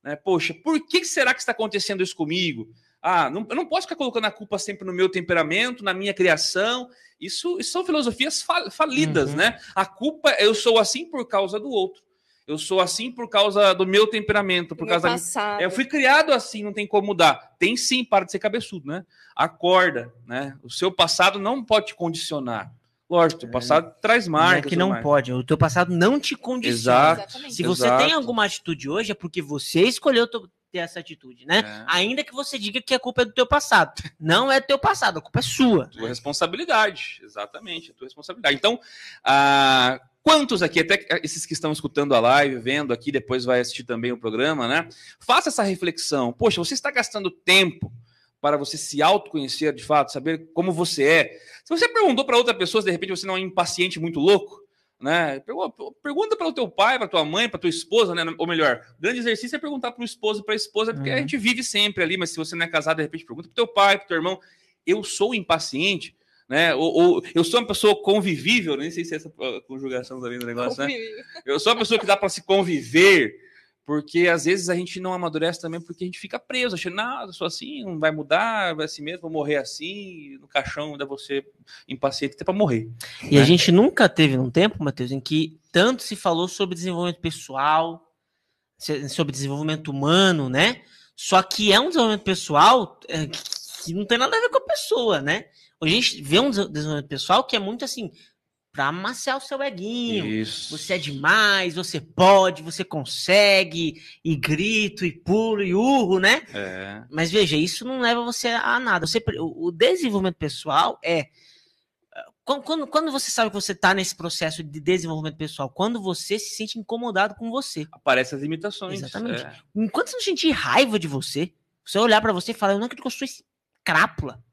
Né? Poxa, por que será que está acontecendo isso comigo? Ah, não, eu não posso ficar colocando a culpa sempre no meu temperamento, na minha criação. Isso, isso são filosofias falidas, uhum. né? A culpa, eu sou assim por causa do outro. Eu sou assim por causa do meu temperamento, por meu causa passado. da Eu fui criado assim, não tem como mudar. Tem sim, para de ser cabeçudo, né? Acorda, né? O seu passado não pode te condicionar. Lógico, o passado é, traz marcas. Não é que não pode, o teu passado não te condiciona. Exato, Se você exato. tem alguma atitude hoje, é porque você escolheu ter essa atitude, né? É. Ainda que você diga que a culpa é do teu passado. Não é do teu passado, a culpa é sua. Tua responsabilidade, exatamente, a tua responsabilidade. Então, ah, quantos aqui, até esses que estão escutando a live, vendo aqui, depois vai assistir também o programa, né? Faça essa reflexão. Poxa, você está gastando tempo para você se autoconhecer de fato, saber como você é. Se você perguntou para outra pessoa, se de repente você não é um impaciente muito louco, né? Pergunta para o teu pai, para tua mãe, para tua esposa, né? Ou melhor, grande exercício é perguntar para o esposo e para a esposa, porque uhum. a gente vive sempre ali, mas se você não é casado, de repente pergunta para o teu pai, para o teu irmão. Eu sou impaciente. né? Ou, ou, eu sou uma pessoa convivível, nem sei se é essa conjugação também do negócio, né? Eu sou uma pessoa que dá para se conviver, porque às vezes a gente não amadurece também porque a gente fica preso, achando, não, eu sou assim, não vai mudar, vai assim mesmo, vou morrer assim, no caixão ainda você impaciente até para morrer. E né? a gente nunca teve um tempo, Matheus, em que tanto se falou sobre desenvolvimento pessoal, sobre desenvolvimento humano, né? Só que é um desenvolvimento pessoal é, que não tem nada a ver com a pessoa, né? Hoje a gente vê um desenvolvimento pessoal que é muito assim, para amaciar o seu eguinho. Isso. Você é demais, você pode, você consegue, e grito, e pulo, e urro, né? É. Mas veja, isso não leva você a nada. Você, o desenvolvimento pessoal é. Quando, quando você sabe que você está nesse processo de desenvolvimento pessoal, quando você se sente incomodado com você. Aparecem as limitações. Exatamente. É. Enquanto você não sentir raiva de você, você olhar para você e falar, eu não acredito que eu sou esse crápula.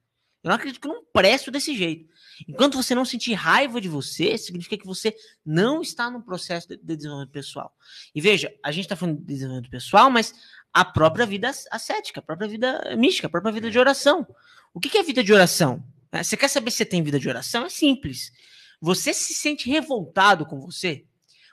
Eu não acredito que eu não presto desse jeito. Enquanto você não sentir raiva de você, significa que você não está no processo de desenvolvimento pessoal. E veja, a gente está falando de desenvolvimento pessoal, mas a própria vida ascética, a própria vida mística, a própria vida de oração. O que é vida de oração? É, você quer saber se você tem vida de oração? É simples. Você se sente revoltado com você?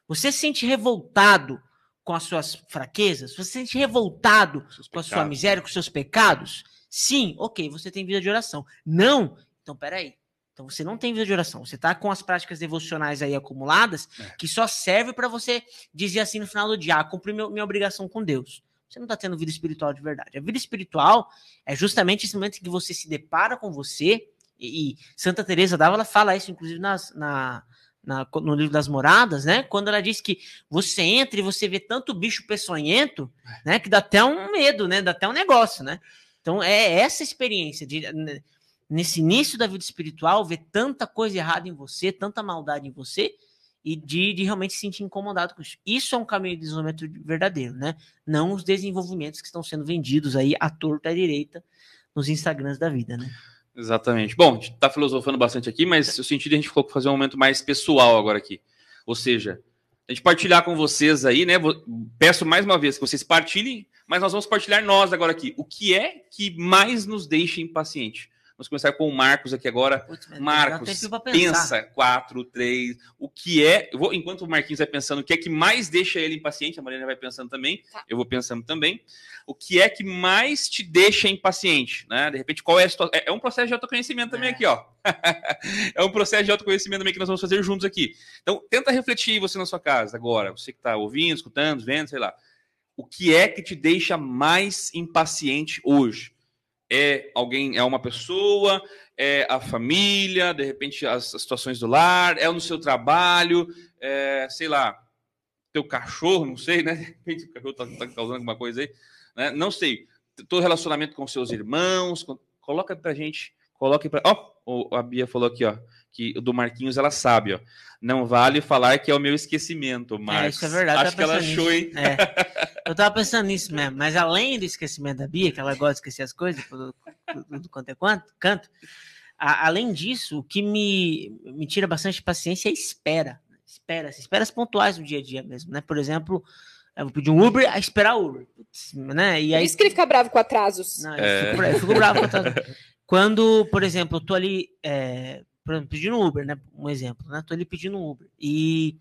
Você se sente revoltado com as suas fraquezas? Você se sente revoltado com a sua miséria, com os seus pecados? Sim, ok, você tem vida de oração. Não, então peraí. Então você não tem vida de oração. Você está com as práticas devocionais aí acumuladas é. que só serve para você dizer assim no final do dia: ah, cumpri meu, minha obrigação com Deus. Você não está tendo vida espiritual de verdade. A vida espiritual é justamente esse momento em que você se depara com você. E, e Santa Teresa d'Ávila fala isso, inclusive nas, na, na, no livro das moradas, né? Quando ela diz que você entra e você vê tanto bicho peçonhento, né? Que dá até um medo, né? Dá até um negócio, né? Então é essa experiência de né, nesse início da vida espiritual, ver tanta coisa errada em você, tanta maldade em você, e de, de, realmente se sentir incomodado com isso. Isso é um caminho de desenvolvimento verdadeiro, né? Não os desenvolvimentos que estão sendo vendidos aí à torta à direita nos Instagrams da vida, né? Exatamente. Bom, a gente está filosofando bastante aqui, mas o sentido a gente falou fazer um momento mais pessoal agora aqui. Ou seja, a gente partilhar com vocês aí, né? Peço mais uma vez que vocês partilhem, mas nós vamos partilhar nós agora aqui. O que é que mais nos deixa impaciente? Vamos começar com o Marcos aqui agora. Putz, Marcos, pensa quatro, três. O que é. Eu vou, enquanto o Marquinhos vai pensando o que é que mais deixa ele impaciente, a Mariana vai pensando também. Tá. Eu vou pensando também. O que é que mais te deixa impaciente? Né? De repente, qual é a situação? É, é um processo de autoconhecimento também é. aqui, ó. é um processo de autoconhecimento também que nós vamos fazer juntos aqui. Então, tenta refletir você na sua casa agora. Você que está ouvindo, escutando, vendo, sei lá. O que é que te deixa mais impaciente hoje? É alguém, é uma pessoa, é a família, de repente as, as situações do lar, é no seu trabalho, é, sei lá, teu cachorro, não sei, né? De repente o cachorro está tá causando alguma coisa aí, né? Não sei. Todo relacionamento com seus irmãos, com, coloca pra gente, coloque pra. Ó, oh, a Bia falou aqui, ó, que o do Marquinhos ela sabe, ó. Não vale falar que é o meu esquecimento, Marcos. É, isso é verdade. Acho que ela achou, hein? É. Eu tava pensando nisso mesmo, mas além do esquecimento da Bia, que ela gosta de esquecer as coisas, do, do, do quanto é quanto, canto, a, além disso, o que me, me tira bastante paciência é espera. Espera, esperas pontuais do dia a dia mesmo, né? Por exemplo, eu vou pedir um Uber, a esperar Uber. Né? E aí, Por isso que ele fica bravo com atrasos. Não, eu, é. fico, eu fico bravo com atrasos. Quando, por exemplo, eu tô ali, é, por exemplo, pedindo Uber, né? Um exemplo, né? Tô ali pedindo um Uber. E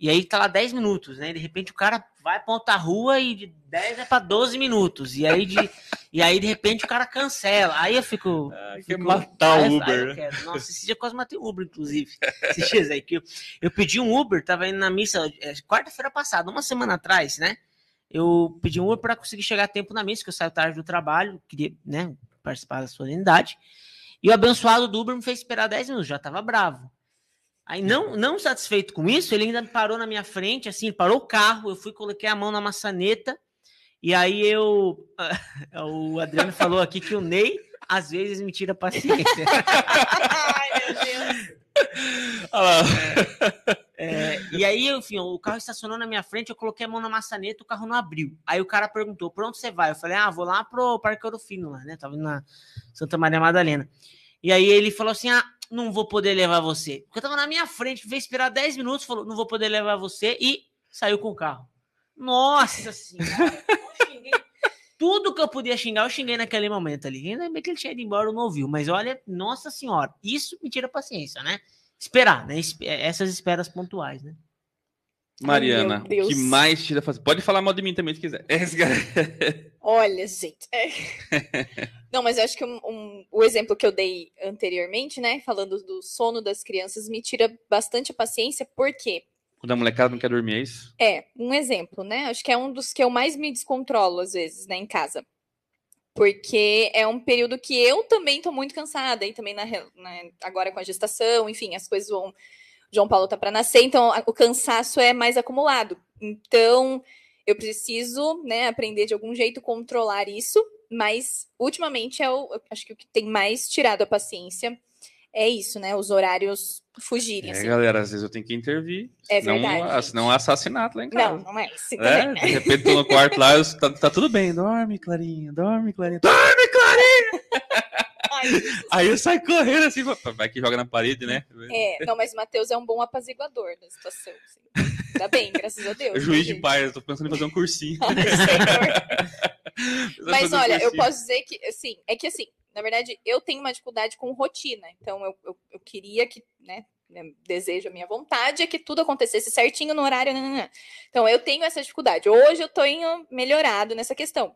e aí tá lá 10 minutos, né? De repente o cara vai pra outra rua e de 10 é pra 12 minutos. E aí de, e aí, de repente, o cara cancela. Aí eu fico. Ah, fico quer matar o Uber. Né? Nossa, esse dia quase matei o Uber, inclusive. Esses dias aí que eu, eu pedi um Uber, tava indo na missa é, quarta-feira passada, uma semana atrás, né? Eu pedi um Uber para conseguir chegar a tempo na missa, que eu saio tarde do trabalho, queria, né, participar da solenidade. E o abençoado do Uber me fez esperar 10 minutos, já tava bravo. Aí, não, não satisfeito com isso, ele ainda parou na minha frente, assim, parou o carro, eu fui, coloquei a mão na maçaneta, e aí eu. O Adriano falou aqui que o Ney, às vezes, me tira a paciência. Ai, meu Deus. É, é, e aí, enfim, o carro estacionou na minha frente, eu coloquei a mão na maçaneta, o carro não abriu. Aí o cara perguntou: por onde você vai? Eu falei: ah, vou lá pro Parque Ouro Fino, lá, né? Tava na Santa Maria Madalena. E aí ele falou assim: ah, não vou poder levar você. Porque eu tava na minha frente, veio esperar 10 minutos, falou, não vou poder levar você e saiu com o carro. Nossa senhora! Tudo que eu podia xingar, eu xinguei naquele momento ali. Ainda bem que ele tinha ido embora, eu não ouviu. Mas olha, nossa senhora, isso me tira paciência, né? Esperar, né? Essas esperas pontuais, né? Mariana, o que mais tira fazer? Pode falar mal de mim também se quiser. Olha, gente. É... Não, mas eu acho que um, um, o exemplo que eu dei anteriormente, né? Falando do sono das crianças, me tira bastante a paciência, por quê? Quando a molecada não quer dormir, é isso? É, um exemplo, né? Acho que é um dos que eu mais me descontrolo, às vezes, né, em casa. Porque é um período que eu também tô muito cansada, e também na, né, agora com a gestação, enfim, as coisas vão. João Paulo tá para nascer, então o cansaço é mais acumulado. Então, eu preciso, né, aprender de algum jeito controlar isso, mas ultimamente é o, acho que o que tem mais tirado a paciência é isso, né? Os horários fugirem. É, assim. galera, às vezes eu tenho que intervir. É senão, verdade. Senão é assassinato lá em casa. Não, não é isso. É, de repente tô no quarto lá, eu, tá, tá tudo bem. Dorme, Clarinha, dorme, Clarinha. Dorme, Clarinha! Ai. Aí eu saio correndo assim, vai que joga na parede, né? É, não, mas o Matheus é um bom apaziguador da situação. Assim. Tá bem, graças a Deus. Juiz né, de paz, eu tô pensando em fazer um cursinho. Ai, Mas fazer um olha, eu cursinho. posso dizer que, assim, é que assim, na verdade, eu tenho uma dificuldade com rotina. Então, eu, eu, eu queria que, né, né, desejo, a minha vontade é que tudo acontecesse certinho no horário. nananã. Então, eu tenho essa dificuldade. Hoje eu tenho melhorado nessa questão.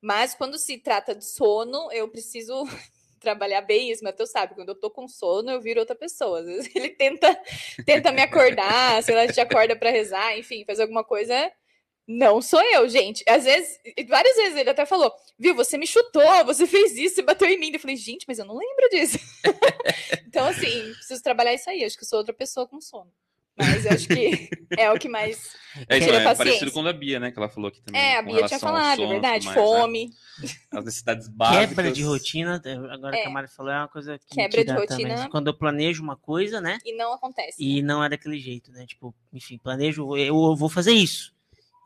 Mas quando se trata de sono, eu preciso trabalhar bem isso. Matheus sabe, quando eu tô com sono, eu viro outra pessoa. Às vezes ele tenta, tenta me acordar, sei lá, gente acorda para rezar, enfim, fazer alguma coisa. Não sou eu, gente. Às vezes, várias vezes ele até falou, viu, você me chutou, você fez isso, você bateu em mim. Eu falei, gente, mas eu não lembro disso. então, assim, preciso trabalhar isso aí. Acho que eu sou outra pessoa com sono. Mas eu acho que é o que mais. É, isso, é paciência. parecido com da Bia, né? Que ela falou aqui também. É, a Bia tinha falado, é sono e verdade. mais, né? Fome. As necessidades básicas. Quebra de rotina, agora É. que a Mari falou, é uma coisa que Quebra de rotina. também. Quando eu planejo uma coisa, né? E não acontece. E não é daquele jeito, né? Tipo, enfim, planejo, eu vou fazer isso.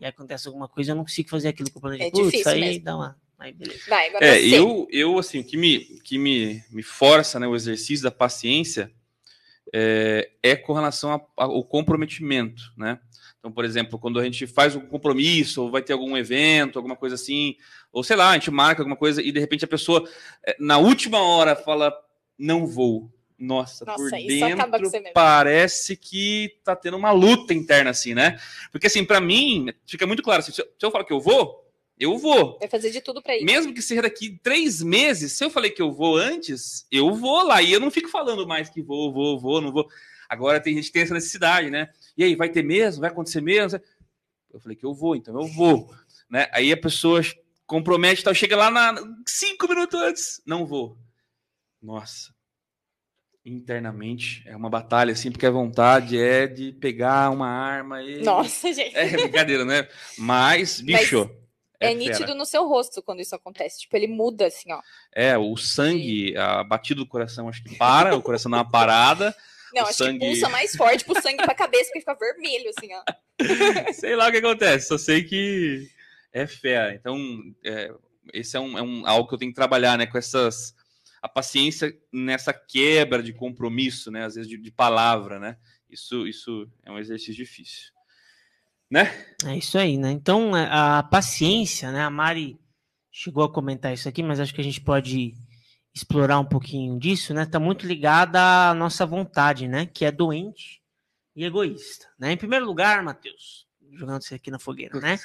E aí acontece alguma coisa, eu não consigo fazer aquilo que eu planejei. É Putz, difícil aí mesmo. dá uma. Aí beleza. Vai, agora É, você. eu, eu assim, o que me, que me, me força, né, o exercício da paciência é, é com relação ao comprometimento, né? Então, por exemplo, quando a gente faz um compromisso, ou vai ter algum evento, alguma coisa assim, ou sei lá, a gente marca alguma coisa e de repente a pessoa, é, na última hora, fala, não vou. Nossa, Nossa, por dentro parece que tá tendo uma luta interna, assim, né? Porque, assim, para mim, fica muito claro, assim, se eu, se eu falar que eu vou, eu vou. Vai fazer de tudo pra ir. Mesmo que seja daqui três meses, se eu falei que eu vou antes, eu vou lá. E eu não fico falando mais que vou, vou, vou, não vou. Agora tem gente que tem essa necessidade, né? E aí, vai ter mesmo? Vai acontecer mesmo? Eu falei que eu vou, então eu vou. Né? Aí a pessoa compromete e tal, chega lá na, cinco minutos antes, não vou. Nossa. Internamente é uma batalha, assim, porque a vontade é de pegar uma arma e. Nossa, gente. É brincadeira, né? Mas, bicho. É, fera. nítido no seu rosto quando isso acontece. Tipo, ele muda assim, ó. É, o sangue, a batida do coração, acho que para, o coração dá uma parada. Não, acho sangue- que pulsa mais forte pro sangue pra cabeça, porque fica vermelho, assim, ó. Sei lá o que acontece, só sei que é fé. Então, é, esse é, um, é um- algo que eu tenho que trabalhar, né? Com essas. A paciência nessa quebra de compromisso, né? Às vezes de, de palavra, né? Isso, isso é um exercício difícil. Né? É isso aí, né? Então, é, a paciência, né? A Mari chegou a comentar isso aqui, mas acho que a gente pode explorar um pouquinho disso, né? Tá muito ligada à nossa vontade, né? Que é doente e egoísta, né? Em primeiro lugar, Matheus, jogando você aqui na fogueira, né?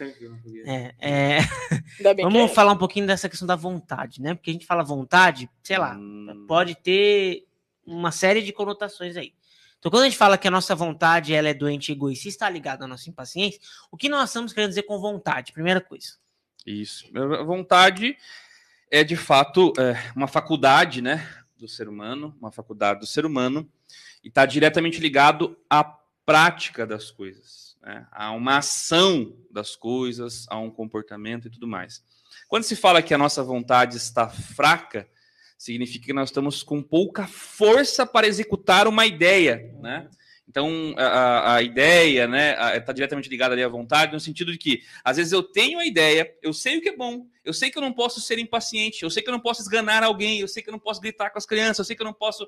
É, é, Ainda bem vamos que falar um pouquinho dessa questão da vontade, né? Porque a gente fala vontade, sei lá, Hum, pode ter uma série de conotações aí. Então, quando a gente fala que a nossa vontade ela é doente e egoísta, está ligada à nossa impaciência, o que nós estamos querendo dizer com vontade? Primeira coisa. Isso. A vontade é, de fato, é, uma faculdade, né, do ser humano, uma faculdade do ser humano, e está diretamente ligado à prática das coisas, né, a uma ação das coisas, a um comportamento e tudo mais. Quando se fala que a nossa vontade está fraca, significa que nós estamos com pouca força para executar uma ideia, né? Então, a, a- ideia, né, está diretamente ligada ali à vontade, no sentido de que, às vezes, eu tenho a ideia, eu sei o que é bom, eu sei que eu não posso ser impaciente, eu sei que eu não posso esganar alguém, eu sei que eu não posso gritar com as crianças, eu sei que eu não posso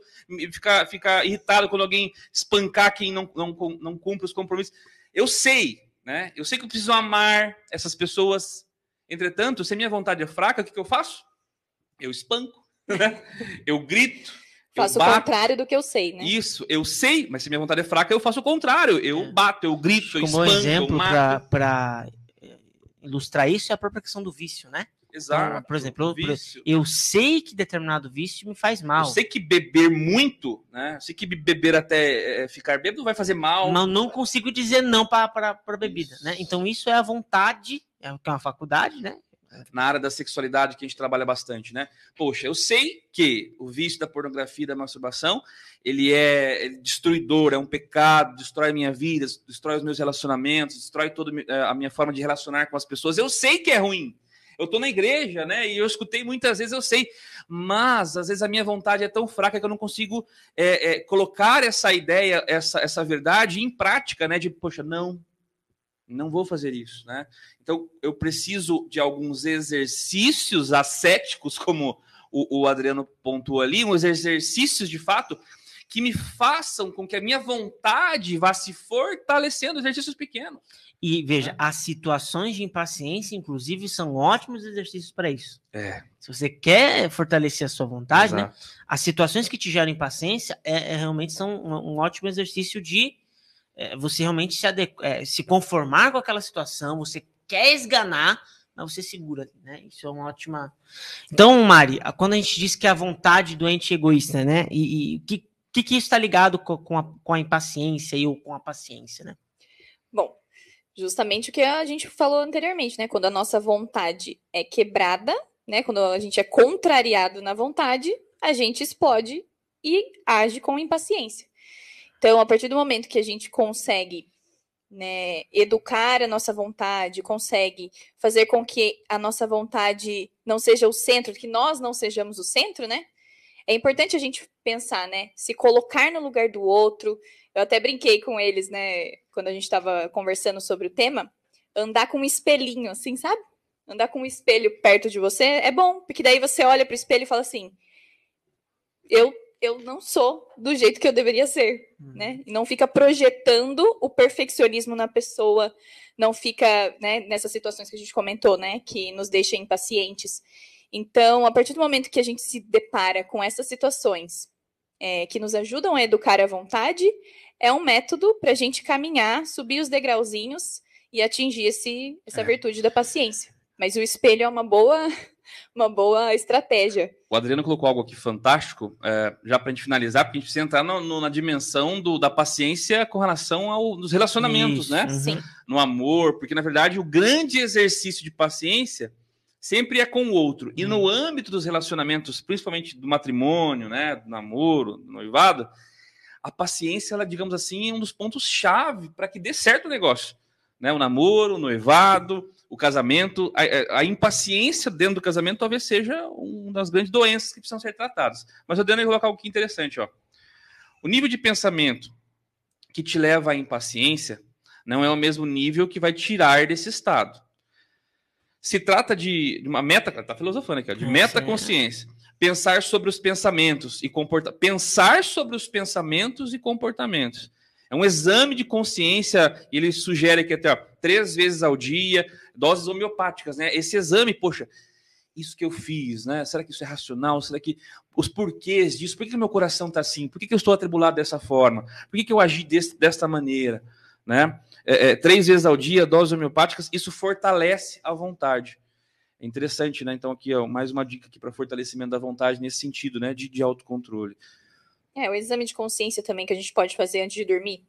ficar, ficar irritado quando alguém espancar quem não, não, não cumpre os compromissos. Eu sei, né? Eu sei que eu preciso amar essas pessoas, Entretanto, se a minha vontade é fraca, o que, que eu faço? Eu espanco, né? eu grito. Faço eu o contrário do que eu sei, né? Isso, eu sei, mas se minha vontade é fraca, eu faço o contrário. Eu É. bato, eu grito, eu Como um espanco, exemplo eu mato. para ilustrar isso é a própria questão do vício, né? Exato. Então, por exemplo, eu- vício. Eu sei que determinado vício me faz mal. Eu sei que beber muito, né? Eu sei que beber até é, ficar bêbado vai fazer mal. Mas não consigo dizer não para a bebida, né? Então isso é a vontade, é é uma faculdade, né? na área da sexualidade que a gente trabalha bastante, né? Poxa, eu sei que o vício da pornografia e da masturbação, ele é é destruidor, é um pecado, destrói a minha vida, destrói os meus relacionamentos, destrói toda a minha forma de relacionar com as pessoas. Eu sei que é ruim. Eu tô na igreja, né? E eu escutei muitas vezes, eu sei. Mas, às vezes, a minha vontade é tão fraca que eu não consigo eh, eh, colocar essa ideia, essa, essa verdade em prática, né? De, poxa, não, não vou fazer isso, né? Então, eu preciso de alguns exercícios ascéticos, como o, o Adriano pontuou ali, uns exercícios de fato que me façam com que a minha vontade vá se fortalecendo, exercícios pequenos. E veja, É. as situações de impaciência, inclusive, são ótimos exercícios para isso. É, Se você quer fortalecer a sua vontade, né? exato. As situações que te geram impaciência é, é realmente são um, um ótimo exercício de é, você realmente se, adequ- é, se conformar com aquela situação, você quer esganar, mas você segura, né? Isso é uma ótima. Então, Mari, quando a gente diz que a vontade doente é egoísta, né? E, e que, que, que está ligado co- com, a, com a impaciência e com a paciência, né? Bom, justamente o que a gente falou anteriormente, né? Quando a nossa vontade é quebrada, né? Quando a gente é contrariado na vontade, a gente explode e age com impaciência. Então, a partir do momento que a gente consegue né, educar a nossa vontade, consegue fazer com que a nossa vontade não seja o centro, que nós não sejamos o centro, né? É importante a gente pensar, né? Se colocar no lugar do outro. Eu até brinquei com eles, né? Quando a gente estava conversando sobre o tema, andar com um espelhinho, assim, sabe? Andar com um espelho perto de você é bom, porque daí você olha para o espelho e fala assim: eu eu não sou do jeito que eu deveria ser, né? E não fica projetando o perfeccionismo na pessoa, não fica, né, nessas situações que a gente comentou, né, que nos deixa impacientes. Então, a partir do momento que a gente se depara com essas situações é, que nos ajudam a educar a vontade, é um método para a gente caminhar, subir os degrauzinhos e atingir esse, essa É. virtude da paciência. Mas o espelho é uma boa, uma boa estratégia. O Adriano colocou algo aqui fantástico, é, já para a gente finalizar, porque a gente precisa entrar no- no- na dimensão do- da paciência com relação aos relacionamentos, Isso, né? uhum. Sim. no amor, porque na verdade o grande exercício de paciência sempre é com o outro. E no âmbito dos relacionamentos, principalmente do matrimônio, né, do namoro, do noivado, a paciência, ela, digamos assim, é um dos pontos chave para que dê certo o negócio, né? O namoro, o noivado, o casamento, a, a- a impaciência dentro do casamento talvez seja uma das grandes doenças que precisam ser tratadas. Mas eu dando colocar algo aqui interessante, ó. O nível de pensamento que te leva à impaciência não é o mesmo nível que vai tirar desse estado. Se trata de, uma meta, tá filosofando aqui, ó, de É, metaconsciência. Pensar sobre os pensamentos e comporta pensar sobre os pensamentos e comportamentos. É um exame de consciência, e ele sugere que até ó, três vezes ao dia, doses homeopáticas, né? Esse exame, poxa, isso que eu fiz, né? Será que isso é racional? Será que os porquês disso? Por que, que meu coração está assim? Por que, que eu estou atribulado dessa forma? Por que, que eu agi desse, desta maneira? Né? É, é, três vezes ao dia, doses homeopáticas, isso fortalece a vontade. É interessante, né? Então, aqui, ó, mais uma dica aqui para fortalecimento da vontade nesse sentido, né? De, de autocontrole. É, o exame de consciência também que a gente pode fazer antes de dormir.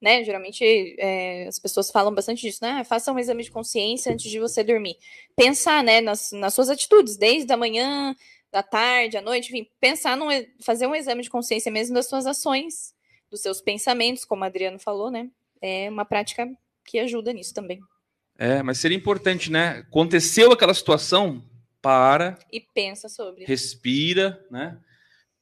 Né? Geralmente é, as pessoas falam bastante disso, né? Faça um exame de consciência antes de você dormir. Pensar, né, nas, nas suas atitudes, desde a manhã, da tarde, à noite, enfim, pensar num, fazer um exame de consciência mesmo das suas ações, dos seus pensamentos, como o Adriano falou, né? É uma prática que ajuda nisso também. É, mas seria importante, né? Aconteceu aquela situação, para, E pensa sobre. respira, né?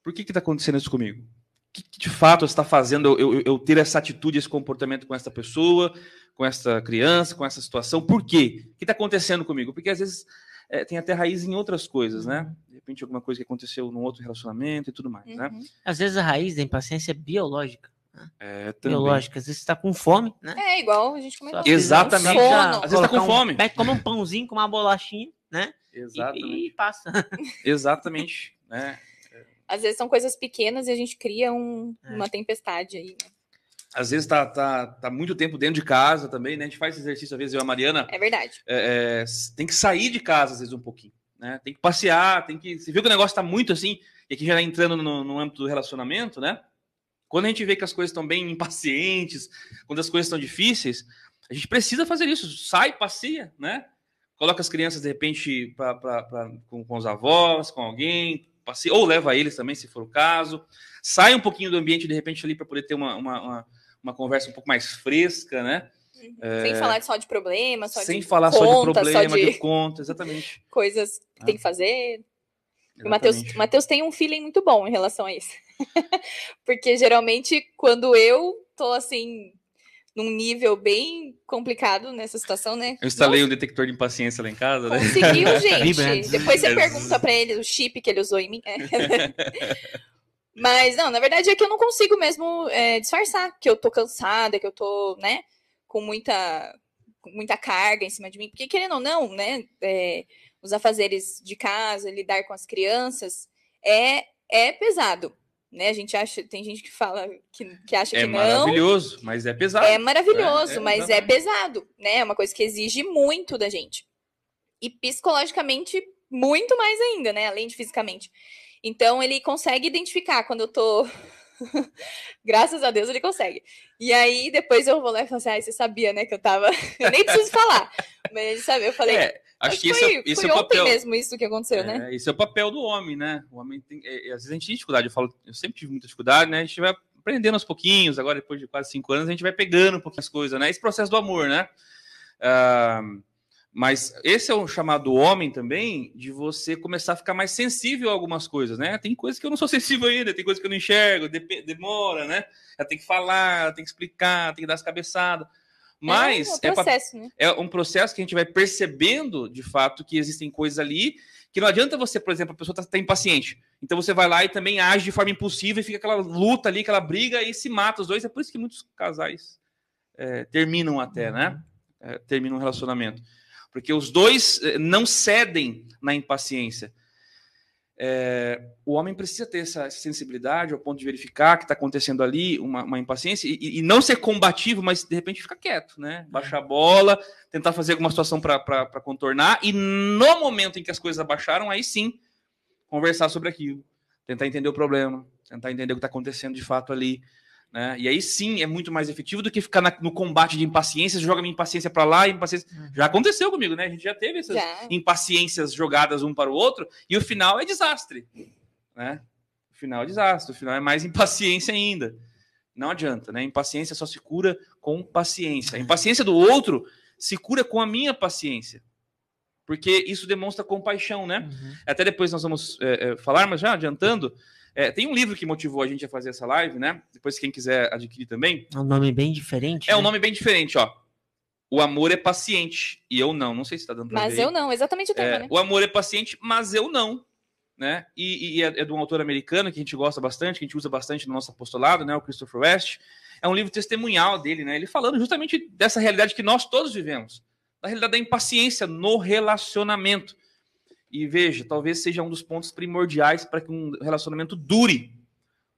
Por que está acontecendo isso comigo? O que, que de fato está fazendo eu, eu, eu ter essa atitude, esse comportamento com essa pessoa, com essa criança, com essa situação? Por quê? O que está acontecendo comigo? Porque às vezes é, tem até raiz em outras coisas, né? De repente alguma coisa que aconteceu num outro relacionamento e tudo mais, né? Uhum. Às vezes a raiz da impaciência é biológica. É, também. biológica. Às vezes você tá com fome, né? É, igual a gente comentou. Exatamente. Sono. Às vezes tá com um- fome. Vai comer um pãozinho com uma bolachinha, né? E- Exatamente. E, passa. Exatamente. né? Às vezes são coisas pequenas e a gente cria um- É. uma tempestade aí. né? Às vezes tá, tá, tá muito tempo dentro de casa também, né? A gente faz esse exercício, às vezes eu e a Mariana, É verdade. é, é, tem que sair de casa às vezes um pouquinho, né? Tem que passear, tem que... Você viu que o negócio tá muito assim, e aqui já entrando no, no âmbito do relacionamento, né? Quando a gente vê que as coisas estão bem impacientes, quando as coisas estão difíceis, a gente precisa fazer isso. Sai, passeia, né? Coloca as crianças, de repente, pra, pra- pra- com, com os avós, com alguém, passeia, ou leva eles também, se for o caso. Sai um pouquinho do ambiente, de repente, ali, para poder ter uma, uma, uma, uma conversa um pouco mais fresca, né? Sem falar só de problema, só Sem de falar só de conta, problema, só de de conta, exatamente. coisas que Ah. tem que fazer. O Matheus, Exatamente. o Matheus tem um feeling muito bom em relação a isso. Porque geralmente, quando eu tô assim, num nível bem complicado nessa situação, né? Eu instalei um detector de impaciência lá em casa, né? Conseguiu, Vibra, né? gente. Depois você pergunta pra ele o chip que ele usou em mim. Mas, não, na verdade é que eu não consigo mesmo é, disfarçar que eu tô cansada, que eu tô, né, com muita, com muita carga em cima de mim. Porque, querendo ou não, né, é, os afazeres de casa, lidar com as crianças, é, é pesado. Né? A gente acha, tem gente que fala que, que acha É que não. maravilhoso, mas é pesado. É maravilhoso, É, é, mas é pesado, né? É uma coisa que exige muito da gente. E psicologicamente, muito mais ainda, né? Além de fisicamente. Então, ele consegue identificar quando eu tô. Graças a Deus ele consegue. E aí, depois eu vou lá e falo assim: ah, você sabia, né? Que eu tava. eu nem preciso falar. Mas ele sabe, eu falei. É, acho que esse foi, é, esse foi é o ontem papel. mesmo isso que aconteceu, né? É, esse é o papel do homem, né? O homem tem. é, é, às vezes a gente tem dificuldade. Eu falo, eu sempre tive muita dificuldade, né? A gente vai aprendendo aos pouquinhos. Agora, depois de quase cinco anos, a gente vai pegando um pouquinho as coisas, né? Esse processo do amor, né? Ah, mas esse é o chamado homem também de você começar a ficar mais sensível a algumas coisas, né? Tem coisas que eu não sou sensível ainda, tem coisas que eu não enxergo, demora, né? Ela tem que falar, tem que explicar, tem que dar as cabeçadas. Mas é um é, pa- processo, né? é um processo que a gente vai percebendo, de fato, que existem coisas ali que não adianta você, por exemplo, a pessoa está impaciente. Então você vai lá e também age de forma impulsiva e fica aquela luta ali, aquela briga e se mata os dois. É por isso que muitos casais é, terminam até, né? É, terminam um relacionamento. Porque os dois eh, não cedem na impaciência. É, o homem precisa ter essa sensibilidade ao ponto de verificar que está acontecendo ali uma, uma impaciência e, e não ser combativo, mas de repente ficar quieto, né? Baixar a bola, tentar fazer alguma situação para contornar e no momento em que as coisas abaixaram, aí sim conversar sobre aquilo, tentar entender o problema, tentar entender o que está acontecendo de fato ali. Né? E aí sim é muito mais efetivo do que ficar na- no combate de impaciência, joga minha impaciência para lá, impaciência. Já aconteceu comigo, né? A gente já teve essas Já. impaciências jogadas um para o outro e o final é desastre, né? O final é desastre, o final é mais impaciência ainda. Não adianta, né? Impaciência só se cura com paciência. A impaciência do outro se cura com a minha paciência. Porque isso demonstra compaixão, né? Uhum. Até depois nós vamos é, é, falar, mas já adiantando, é, tem um livro que motivou a gente a fazer essa live, né? Depois, quem quiser adquirir também. É um nome bem diferente. É um né? nome bem diferente, ó. O amor é paciente e eu não. Não sei se tá dando pra Mas ver. eu não, exatamente o tema, É, né? O amor é paciente, mas eu não. Né? E, e é, é de um autor americano que a gente gosta bastante, que a gente usa bastante no nosso apostolado, né? O Christopher West. É um livro testemunhal dele, né? Ele falando justamente dessa realidade que nós todos vivemos, da realidade da impaciência no relacionamento. E veja, talvez seja um dos pontos primordiais para que um relacionamento dure.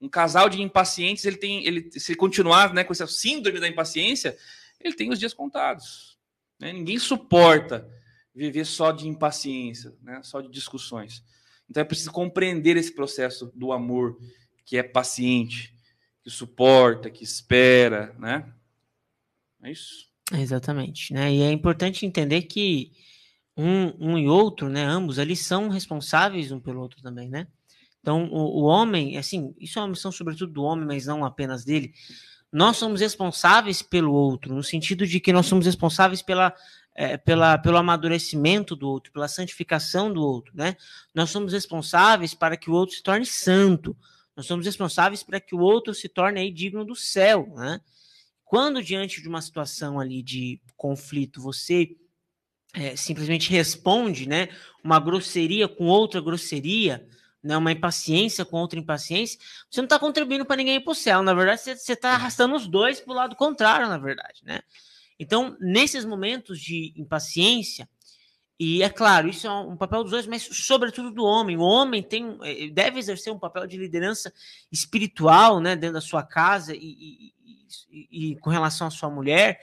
Um casal de impacientes, ele tem, ele se continuar, né, com essa síndrome da impaciência, ele tem os dias contados. né? Ninguém suporta viver só de impaciência, né? só de discussões. Então é preciso compreender esse processo do amor, que é paciente, que suporta, que espera, né? É isso. Exatamente, né? E é importante entender que um, um e outro, né? Ambos ali são responsáveis um pelo outro também, né? Então, o, o homem, assim, isso é uma missão sobretudo do homem, mas não apenas dele. Nós somos responsáveis pelo outro, no sentido de que nós somos responsáveis pela, eh, pela, pelo amadurecimento do outro, pela santificação do outro, né? Nós somos responsáveis para que o outro se torne santo. Nós somos responsáveis para que o outro se torne aí digno do céu, né? Quando diante de uma situação ali de conflito, você eh, simplesmente responde, né, uma grosseria com outra grosseria, né, uma impaciência com outra impaciência, você não está contribuindo para ninguém ir para o céu. Na verdade, você está arrastando os dois para o lado contrário, na verdade, né? Então, nesses momentos de impaciência, e é claro, isso é um papel dos dois, mas sobretudo do homem. O homem tem, eh, deve exercer um papel de liderança espiritual, né, dentro da sua casa e, e, e, e com relação à sua mulher.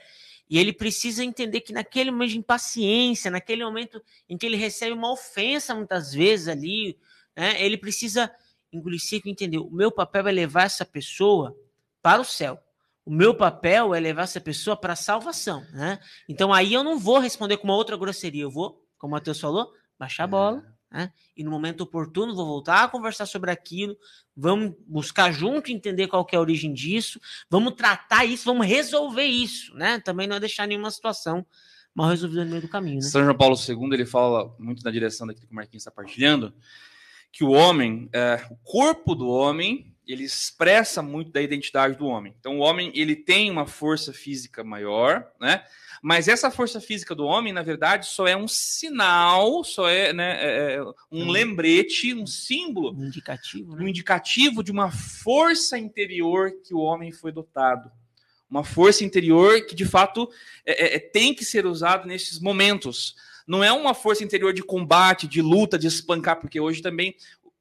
E ele precisa entender que naquele momento de impaciência, naquele momento em que ele recebe uma ofensa muitas vezes ali, né, ele precisa engolir seco e entender: o meu papel é levar essa pessoa para o céu. O meu papel é levar essa pessoa para a salvação, né? Então aí eu não vou responder com uma outra grosseria, eu vou, como o Matheus falou, baixar a bola, é. Né? E no momento oportuno vou voltar a conversar sobre aquilo, vamos buscar junto entender qual é a origem disso, vamos tratar isso, vamos resolver isso, né? Também não é deixar nenhuma situação mal resolvida no meio do caminho, né? São João Paulo II, ele fala muito na direção daquilo que o Marquinhos está partilhando, que o homem, é, o corpo do homem ele expressa muito da identidade do homem. Então, o homem ele tem uma força física maior, né? Mas essa força física do homem, na verdade, só é um sinal, só é, né, é, é um hum. lembrete, um símbolo, um indicativo, né? um indicativo de uma força interior que o homem foi dotado. Uma força interior que, de fato, é, é, é tem que ser usado nesses momentos não é uma força interior de combate, de luta, de espancar, porque hoje também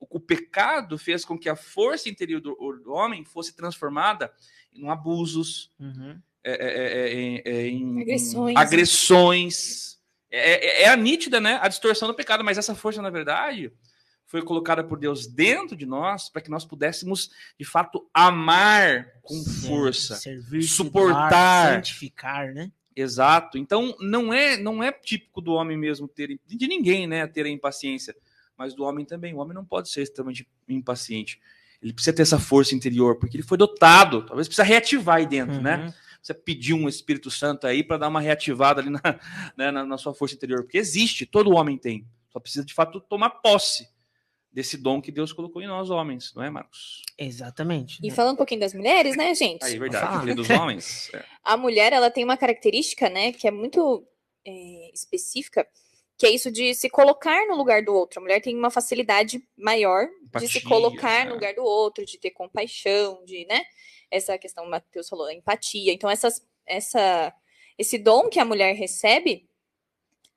o pecado fez com que a força interior do, do homem fosse transformada em abusos, uhum. é, é, é, em agressões. Em agressões. É, a nítida, né? A distorção do pecado, mas essa força, na verdade, foi colocada por Deus dentro de nós para que nós pudéssemos, de fato, amar com Sim, força, servir, suportar, santificar, né? Exato. Então, não é não é típico do homem mesmo ter, de ninguém, né, ter a impaciência mas do homem também. O homem não pode ser extremamente impaciente. Ele precisa ter essa força interior, porque ele foi dotado. Talvez precisa reativar aí dentro, né? uhum. né? Você pedir um Espírito Santo aí para dar uma reativada ali na, né, na, na, sua força interior, porque existe, todo homem tem. Só precisa de fato tomar posse desse dom que Deus colocou em nós homens, não é, Marcos? Exatamente. E né? falando um pouquinho das mulheres, né, gente? Aí, verdade, dos homens. É. A mulher, ela tem uma característica, né, que é muito é, específica, que é isso de se colocar no lugar do outro. A mulher tem uma facilidade maior Empatia, de se colocar no lugar do outro, de ter compaixão, de, né? Essa questão, o Matheus falou, empatia. Então, essas, essa, esse dom que a mulher recebe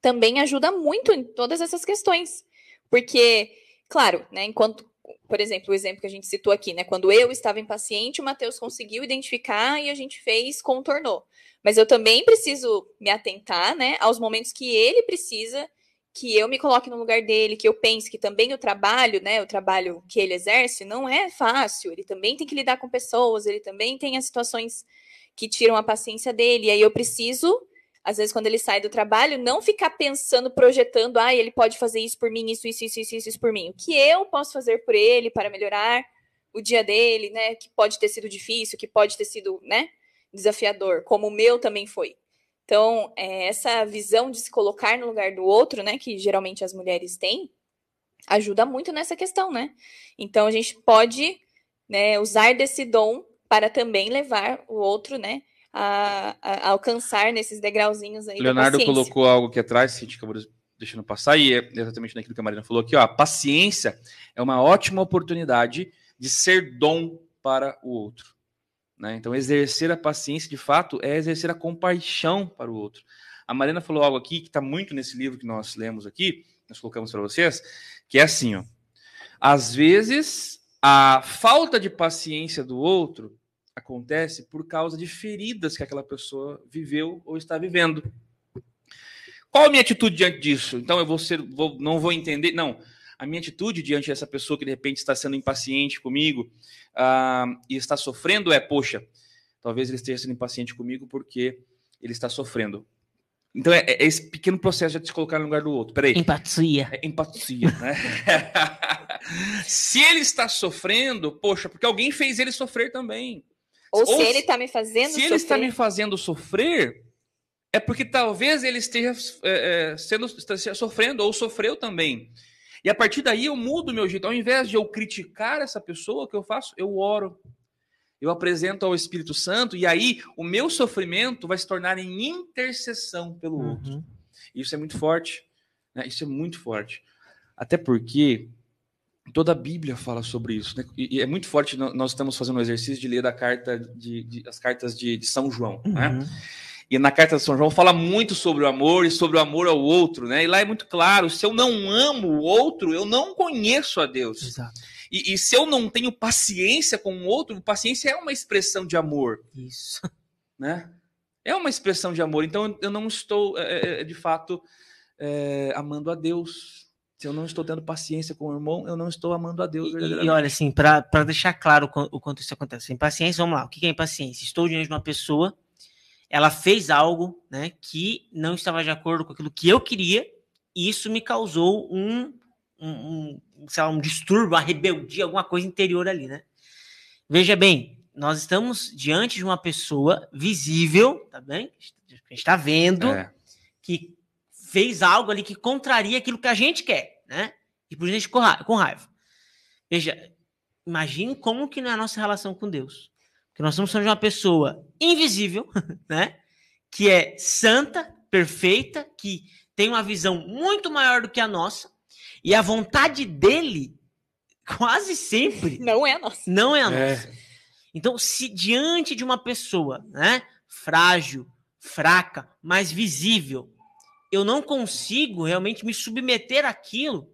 também ajuda muito em todas essas questões. Porque, claro, né, enquanto, por exemplo, o exemplo que a gente citou aqui, né? Quando eu estava impaciente, o Matheus conseguiu identificar e a gente fez, contornou. Mas eu também preciso me atentar, né, aos momentos que ele precisa que eu me coloque no lugar dele, que eu pense que também o trabalho, né, o trabalho que ele exerce não é fácil, ele também tem que lidar com pessoas, ele também tem as situações que tiram a paciência dele, e aí eu preciso, às vezes quando ele sai do trabalho, não ficar pensando, projetando, ah, ele pode fazer isso por mim, isso, isso, isso, isso, isso, por mim. O que eu posso fazer por ele para melhorar o dia dele, né, que pode ter sido difícil, que pode ter sido, né, desafiador, como o meu também foi. Então, é, essa visão de se colocar no lugar do outro, né, que geralmente as mulheres têm, ajuda muito nessa questão, né? Então, a gente pode né, usar desse dom para também levar o outro, né, a, a alcançar nesses degrauzinhos aí. Leonardo colocou algo aqui atrás, a gente acabou deixando passar, e é exatamente naquilo que a Marina falou aqui, ó, a paciência é uma ótima oportunidade de ser dom para o outro. Né? Então, exercer a paciência, de fato, é exercer a compaixão para o outro. A Marina falou algo aqui que está muito nesse livro que nós lemos aqui, nós colocamos para vocês, que é assim: ó, às vezes a falta de paciência do outro acontece por causa de feridas que aquela pessoa viveu ou está vivendo. Qual a minha atitude diante disso? Então eu vou ser, vou, não vou entender, não a minha atitude diante dessa pessoa que de repente está sendo impaciente comigo uh, e está sofrendo é, poxa, talvez ele esteja sendo impaciente comigo porque ele está sofrendo. Então é, é esse pequeno processo de se colocar no lugar do outro. Peraí. Empatia. É empatia, né? se ele está sofrendo, poxa, porque alguém fez ele sofrer também. Ou, Ou se ele está me fazendo se sofrer. ele está me fazendo sofrer, é porque talvez ele esteja é, sendo esteja sofrendo ou sofreu também. E a partir daí eu mudo o meu jeito. Ao invés de eu criticar essa pessoa, o que eu faço? Eu oro. Eu apresento ao Espírito Santo e aí o meu sofrimento vai se tornar em intercessão pelo uhum. outro. Isso é muito forte. Né? Isso é muito forte. Até porque Toda a Bíblia fala sobre isso, né? E, é muito forte. Nós estamos fazendo um exercício de ler a carta de, de as cartas de, de São João, né? uhum. né? E na carta de São João fala muito sobre o amor e sobre o amor ao outro, né? E lá é muito claro: se eu não amo o outro, eu não conheço a Deus. Exato. E, e se eu não tenho paciência com o outro, paciência é uma expressão de amor. Isso. Né? É uma expressão de amor. Então eu não estou, é, é, é, de fato, é, amando a Deus. Se eu não estou tendo paciência com o irmão, eu não estou amando a Deus. E, e olha, assim, para deixar claro o quanto isso acontece. Impaciência, vamos lá. O que é impaciência? Estou diante de uma pessoa, ela fez algo né, que não estava de acordo com aquilo que eu queria, e isso me causou um, um, um, sei lá, um distúrbio, uma rebeldia, alguma coisa interior ali, né? Veja bem, nós estamos diante de uma pessoa visível, tá bem? A gente está vendo é. que fez algo ali que contraria aquilo que a gente quer, né? E por isso a gente com raiva. Veja, imagine como que não é a nossa relação com Deus. Porque nós estamos falando de uma pessoa invisível, né? Que é santa, perfeita, que tem uma visão muito maior do que a nossa, e a vontade dele quase sempre não é a nossa. Não é a é. nossa. Então, se diante de uma pessoa, né, frágil, fraca, mas visível, eu não consigo realmente me submeter àquilo,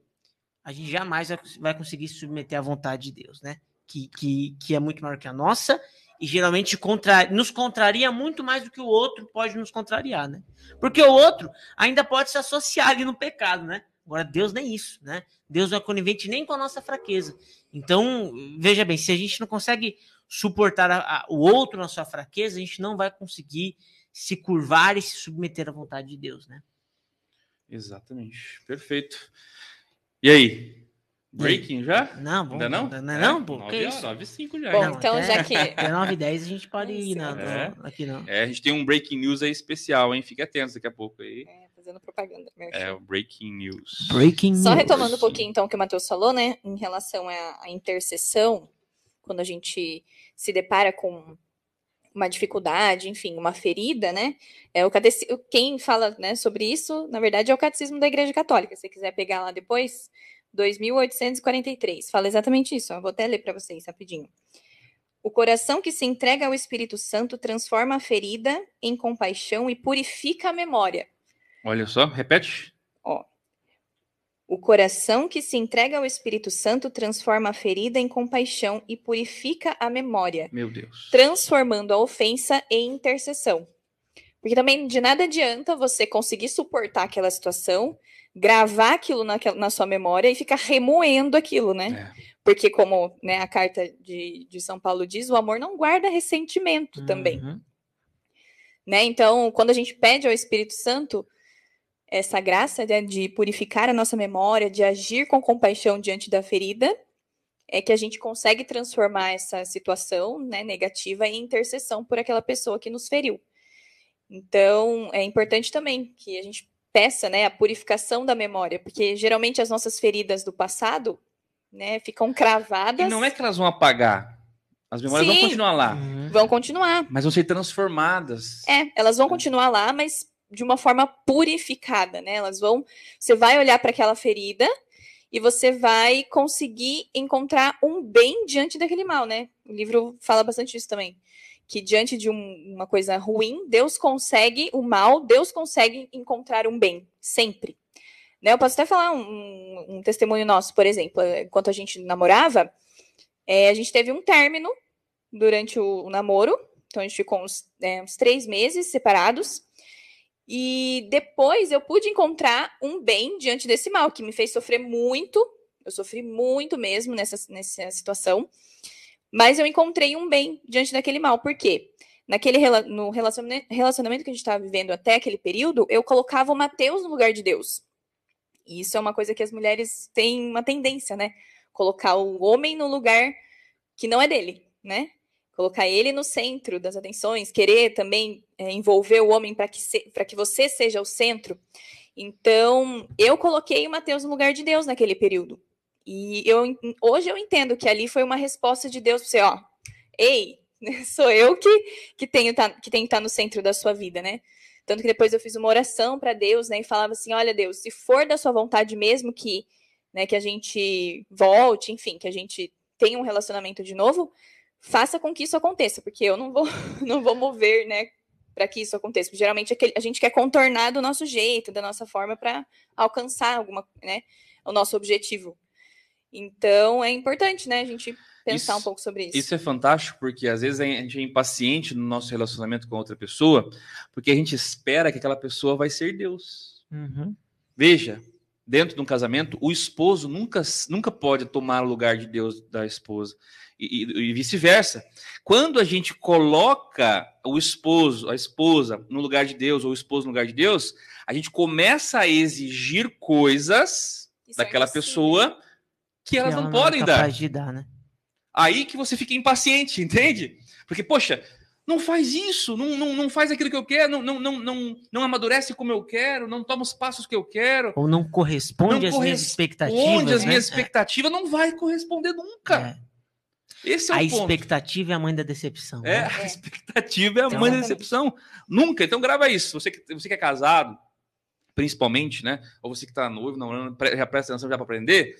a gente jamais vai conseguir se submeter à vontade de Deus, né? Que, que, que é muito maior que a nossa e geralmente contra, nos contraria muito mais do que o outro pode nos contrariar, né? Porque o outro ainda pode se associar ali no pecado, né? Agora, Deus nem isso, né? Deus não é conivente nem com a nossa fraqueza. Então, veja bem, se a gente não consegue suportar a, a, o outro na sua fraqueza, a gente não vai conseguir se curvar e se submeter à vontade de Deus, né? Exatamente. Perfeito. E aí? Breaking já? Não, bom, ainda não? Ainda é, não, pô. 9 horas, 9 5 já. Bom, não, então até, já que... Até 9 e 10 a gente pode ir na, é. aqui não. É, a gente tem um breaking news aí especial, hein? Fique atento daqui a pouco aí. É, fazendo propaganda. É, o breaking news. Breaking Só retomando um pouquinho então o que o Matheus falou, né? Em relação à, à intercessão, quando a gente se depara com uma dificuldade, enfim, uma ferida, né? É o catec... Quem fala né, sobre isso, na verdade, é o Catecismo da Igreja Católica. Se você quiser pegar lá depois, 2843. Fala exatamente isso. Ó. Vou até ler para vocês rapidinho. O coração que se entrega ao Espírito Santo transforma a ferida em compaixão e purifica a memória. Olha só, repete. O coração que se entrega ao Espírito Santo transforma a ferida em compaixão e purifica a memória. Meu Deus. Transformando a ofensa em intercessão. Porque também de nada adianta você conseguir suportar aquela situação, gravar aquilo na, na sua memória e ficar remoendo aquilo, né? É. Porque, como né, a carta de, de São Paulo diz, o amor não guarda ressentimento uhum. também. Né? Então, quando a gente pede ao Espírito Santo essa graça né, de purificar a nossa memória, de agir com compaixão diante da ferida, é que a gente consegue transformar essa situação né, negativa em intercessão por aquela pessoa que nos feriu. Então, é importante também que a gente peça né, a purificação da memória, porque geralmente as nossas feridas do passado né, ficam cravadas. E não é que elas vão apagar. As memórias Sim, vão continuar lá. Vão continuar. Mas vão ser transformadas. É, elas vão continuar lá, mas de uma forma purificada, né? Elas vão, você vai olhar para aquela ferida e você vai conseguir encontrar um bem diante daquele mal, né? O livro fala bastante disso também, que diante de um, uma coisa ruim, Deus consegue o mal, Deus consegue encontrar um bem sempre. Né? Eu posso até falar um, um testemunho nosso, por exemplo, enquanto a gente namorava, é, a gente teve um término durante o, o namoro, então a gente ficou uns, é, uns três meses separados. E depois eu pude encontrar um bem diante desse mal, que me fez sofrer muito. Eu sofri muito mesmo nessa, nessa situação. Mas eu encontrei um bem diante daquele mal. Por quê? Naquele no relacionamento que a gente estava vivendo até aquele período, eu colocava o Mateus no lugar de Deus. E isso é uma coisa que as mulheres têm uma tendência, né? Colocar o homem no lugar que não é dele, né? Colocar ele no centro das atenções, querer também é, envolver o homem para que, que você seja o centro. Então, eu coloquei o Mateus no lugar de Deus naquele período. E eu, hoje eu entendo que ali foi uma resposta de Deus para você, ó, ei, sou eu que, que, tenho, tá, que que estar no centro da sua vida, né? Tanto que depois eu fiz uma oração para Deus, né, e falava assim, olha Deus, se for da sua vontade mesmo que né, que a gente volte, enfim, que a gente tenha um relacionamento de novo, faça com que isso aconteça, porque eu não vou, não vou mover, né, para que isso aconteça. Porque geralmente é a gente quer contornar do nosso jeito, da nossa forma para alcançar alguma, né, o nosso objetivo. Então é importante, né, a gente pensar Isso- um pouco sobre isso. Isso é fantástico porque às vezes a gente é impaciente no nosso relacionamento com outra pessoa, porque a gente espera que aquela pessoa vai ser Deus. Uhum. Veja, dentro de um casamento, o esposo nunca, nunca pode tomar o lugar de Deus da esposa. E, e- e vice-versa. Quando a gente coloca o esposo, a esposa, no lugar de Deus, ou o esposo no lugar de Deus, a gente começa a exigir coisas Isso é daquela impossível. pessoa que elas Que não ela podem é dar. capaz de dar, né? Aí que você fica impaciente, entende? Porque, poxa, não faz isso, não, não, não faz aquilo que eu quero, não, não, não, não, não amadurece como eu quero, não toma os passos que eu quero, Ou não corresponde Não às minhas corresponde expectativas. as né? minhas expectativas, não vai corresponder nunca. é. Esse é o A ponto. expectativa é a mãe da decepção. É, né? a É. expectativa é a Então- mãe da decepção. Nunca. Então grava isso. Você que, você que é casado, principalmente, né? Ou você que está noivo, não, já presta atenção já para aprender.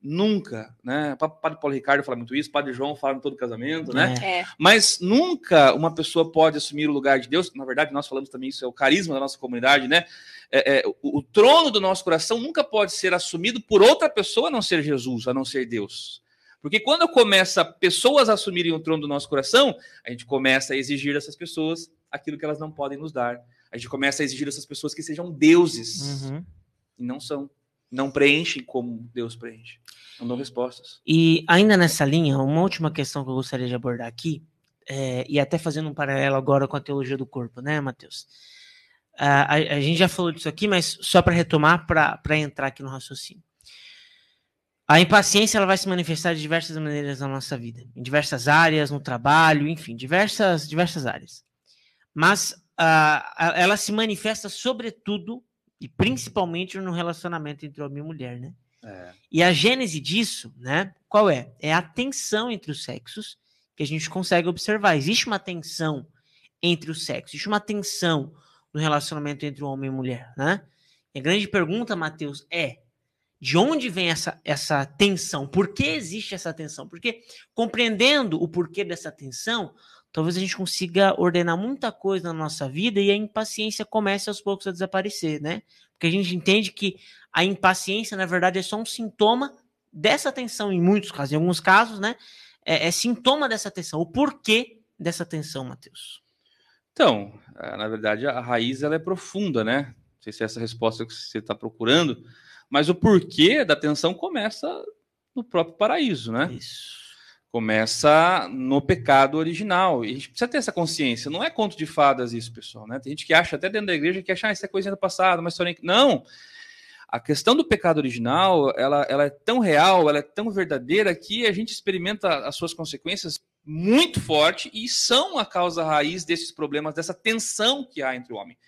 Nunca, né? O Padre Paulo Ricardo fala muito isso, Padre João fala em todo casamento, né? É. É, Mas nunca uma pessoa pode assumir o lugar de Deus. Na verdade, nós falamos também isso, é o carisma da nossa comunidade, né? É, é, o, o trono do nosso coração nunca pode ser assumido por outra pessoa a não ser Jesus, a não ser Deus. Porque quando começa pessoas a assumirem o trono do nosso coração, a gente começa a exigir dessas pessoas aquilo que elas não podem nos dar. A gente começa a exigir dessas pessoas que sejam deuses. Uhum. E não são. Não preenchem como Deus preenche. Dão respostas. E ainda nessa linha, uma última questão que eu gostaria de abordar aqui, é, e até fazendo um paralelo agora com a teologia do corpo, né, Matheus? Ah, a, a gente já falou disso aqui, mas só para retomar, para entrar aqui no raciocínio. A impaciência ela vai se manifestar de diversas maneiras na nossa vida, em diversas áreas, no trabalho, enfim, diversas, diversas áreas. Mas a- ela se manifesta sobretudo e principalmente no relacionamento entre homem e mulher, né? E a gênese disso, né? Qual é? É a tensão entre os sexos que a gente consegue observar. Existe uma tensão entre os sexos, existe uma tensão no relacionamento entre o homem e mulher, né? E a grande pergunta, Mateus, é de onde vem essa, essa tensão? Por que existe essa tensão? Porque compreendendo o porquê dessa tensão, talvez a gente consiga ordenar muita coisa na nossa vida e a impaciência comece aos poucos a desaparecer, né? Porque a gente entende que a impaciência, na verdade, é só um sintoma dessa tensão, em muitos casos, em alguns casos, né? É, é sintoma dessa tensão. O porquê dessa tensão, Matheus? Então, eh, na verdade, a raiz ela é profunda, né? Não sei se é essa resposta que você está procurando, mas o porquê da tensão começa no próprio paraíso, né? Isso. Começa no pecado original. E a gente precisa ter essa consciência. Não é conto de fadas isso, pessoal, né? Tem gente que acha até dentro da igreja que acha ah, isso é coisinha do passado, mas. Não! A questão do pecado original, ela, ela é tão real, ela é tão verdadeira que a gente experimenta as suas consequências muito forte e são a causa raiz desses problemas, dessa tensão que há entre o homem.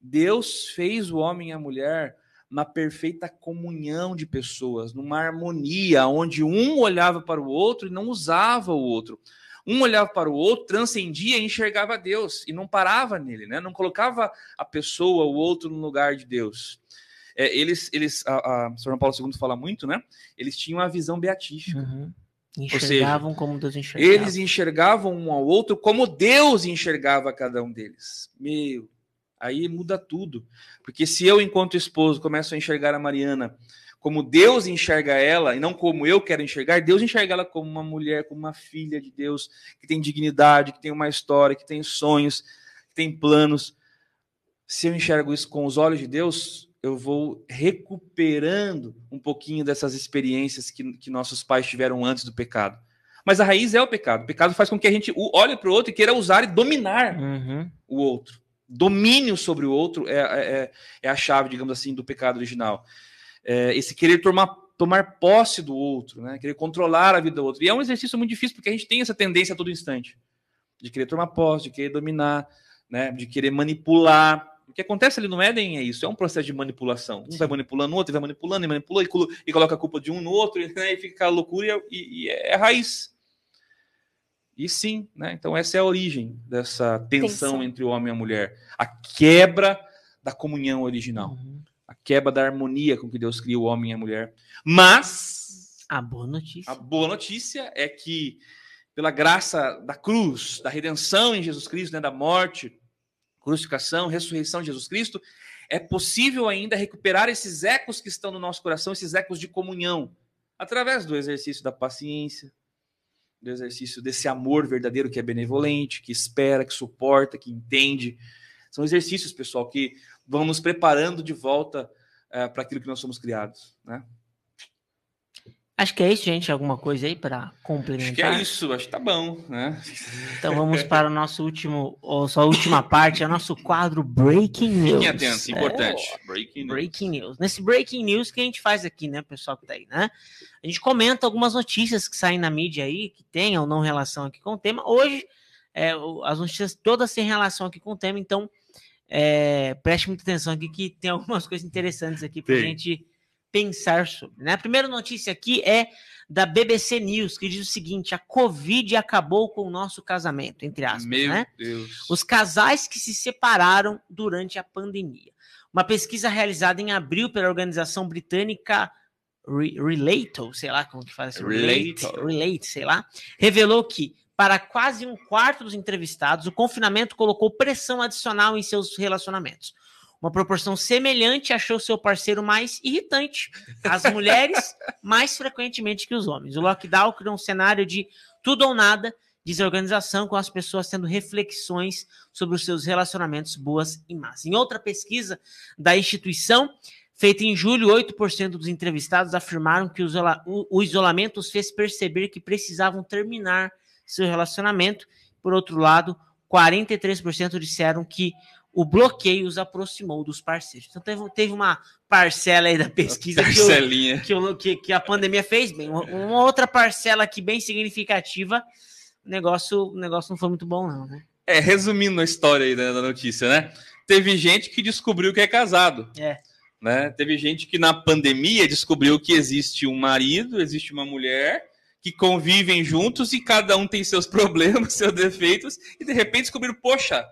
Deus fez o homem e a mulher na perfeita comunhão de pessoas, numa harmonia, onde um olhava para o outro e não usava o outro. Um olhava para o outro, transcendia e enxergava Deus e não parava nele, né? Não colocava a pessoa, o outro, no lugar de Deus. É, eles, eles, a, a São Paulo II fala muito, né? Eles tinham a visão beatífica. Uhum. seja, Enxergavam como Deus enxergava. Eles enxergavam um ao outro como Deus enxergava cada um deles. Meu, aí muda tudo. Porque se eu, enquanto esposo, começo a enxergar a Mariana como Deus enxerga ela e não como eu quero enxergar, Deus enxerga ela como uma mulher, como uma filha de Deus, que tem dignidade, que tem uma história, que tem sonhos, que tem planos. Se eu enxergo isso com os olhos de Deus, eu vou recuperando um pouquinho dessas experiências que, que nossos pais tiveram antes do pecado. Mas a raiz é o pecado. O pecado faz com que a gente olhe para o outro e queira usar e dominar Uhum. o outro. Domínio sobre o outro é, é, é a chave, digamos assim, do pecado original. É esse querer tomar, tomar posse do outro, né? querer controlar a vida do outro. E é um exercício muito difícil, porque a gente tem essa tendência a todo instante de querer tomar posse, de querer dominar, né? de querer manipular. O que acontece ali no Éden é isso, é um processo de manipulação. Um vai manipulando o outro, vai manipulando e manipula e, colo- coloca a culpa de um no outro, né? e fica loucura e, e é a raiz. E sim, né? Então essa é a origem dessa tensão, Tensão. entre o homem e a mulher. A quebra da comunhão original. Uhum. A quebra da harmonia com que Deus cria o homem e a mulher. Mas a boa notícia. A boa notícia é que pela graça da cruz, da redenção em Jesus Cristo, né, da morte, crucificação, ressurreição de Jesus Cristo, é possível ainda recuperar esses ecos que estão no nosso coração, esses ecos de comunhão, através do exercício da paciência, do exercício desse amor verdadeiro que é benevolente, que espera, que suporta, que entende. São exercícios, pessoal, que vão nos preparando de volta é, para aquilo que nós somos criados, né? Acho que é isso, gente. Alguma coisa aí para complementar? Acho que é isso, acho que tá bom, né? Então vamos para o nosso último, ou sua última parte, é o nosso quadro Breaking News. Fiquem atentos, importante. É, breaking, news. breaking News. Nesse Breaking News que a gente faz aqui, né, pessoal que tá aí, né? A gente comenta algumas notícias que saem na mídia aí, que tem ou não relação aqui com o tema. Hoje, é, as notícias todas têm relação aqui com o tema, então é, preste muita atenção aqui que tem algumas coisas interessantes aqui para a gente pensar sobre. Né? A primeira notícia aqui é da BBC News, que diz o seguinte: a Covid acabou com o nosso casamento, entre aspas. Meu né? Deus. Os casais que se separaram durante a pandemia. Uma pesquisa realizada em abril pela organização britânica Re Relate, sei lá como que faz isso. Relate. Relate, sei lá, revelou que para quase um quarto dos entrevistados, o confinamento colocou pressão adicional em seus relacionamentos. Uma proporção semelhante achou seu parceiro mais irritante, as mulheres mais frequentemente que os homens. O lockdown criou um cenário de tudo ou nada, diz a organização, com as pessoas tendo reflexões sobre os seus relacionamentos boas e más. Em outra pesquisa da instituição, feita em julho, 8% dos entrevistados afirmaram que o isolamento os fez perceber que precisavam terminar seu relacionamento. Por outro lado, 43% disseram que o bloqueio os aproximou dos parceiros. Então teve, teve uma parcela aí da pesquisa que, o, que, que, a pandemia fez bem. Uma, uma, outra parcela aqui bem significativa, o negócio, o negócio não foi muito bom, não, né? É, resumindo a história aí da, da notícia, né? Teve gente que descobriu que é casado. É. Né? Teve gente que na pandemia descobriu que existe um marido, existe uma mulher, que convivem juntos e cada um tem seus problemas, seus defeitos, e de repente descobriram, poxa,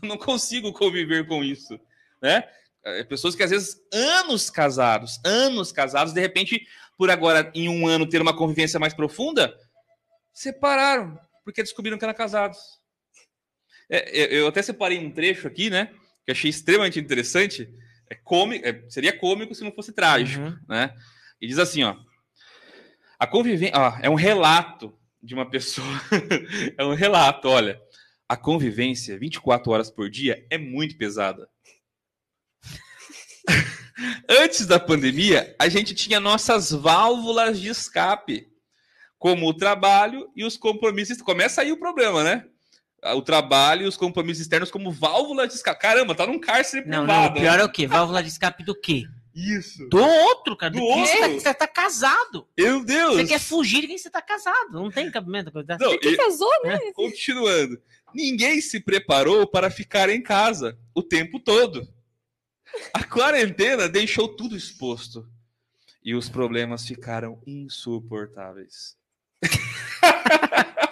eu não consigo conviver com isso, né? É, pessoas que às vezes anos casados, anos casados, de repente, por agora em um ano ter uma convivência mais profunda, separaram porque descobriram que eram casados. É, eu até separei um trecho aqui, né? Que achei extremamente interessante. É cômico, é, seria cômico se não fosse trágico, uhum. né? E diz assim, ó. A convivência é um relato de uma pessoa. é um relato, olha. A convivência 24 horas por dia é muito pesada. Antes da pandemia, a gente tinha nossas válvulas de escape, como o trabalho e os compromissos. Começa aí o problema, né? O trabalho e os compromissos externos como válvula de escape. Caramba, tá num cárcere não, privado. Não, o pior é o quê? Válvula de escape do quê? Isso. Do outro, cara. Do, do outro. Você tá, você tá, casado. Meu Deus. Você quer fugir de quem você tá casado. Não tem cabimento. Não, você que casou, né? É. Continuando. Ninguém se preparou para ficar em casa o tempo todo. A quarentena deixou tudo exposto. E os problemas ficaram insuportáveis.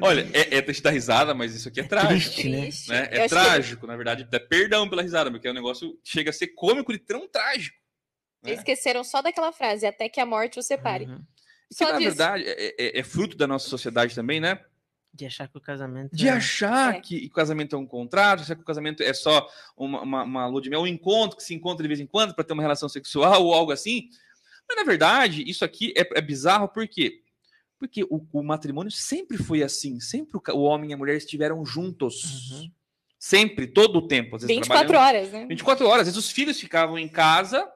Olha, é, é te dar risada, mas isso aqui é, é trágico. Triste, né? né? É trágico, que... na verdade. É perdão pela risada, porque o negócio chega a ser cômico e tão trágico. Né? Esqueceram só daquela frase, até que a morte o separe. Uhum. Só que, na verdade, é, é, é, fruto da nossa sociedade também, né? De achar que o casamento. De é... achar é. que o casamento é um contrato, achar que o casamento é só uma, uma, uma lua de mel, um encontro que se encontra de vez em quando para ter uma relação sexual ou algo assim. Mas, na verdade, isso aqui é, é bizarro porque porque o, o matrimônio sempre foi assim, sempre o, o, homem e a mulher estiveram juntos. Uhum. Sempre, todo o tempo. Às vezes 24 horas, né? 24 horas. Às vezes os filhos ficavam em casa,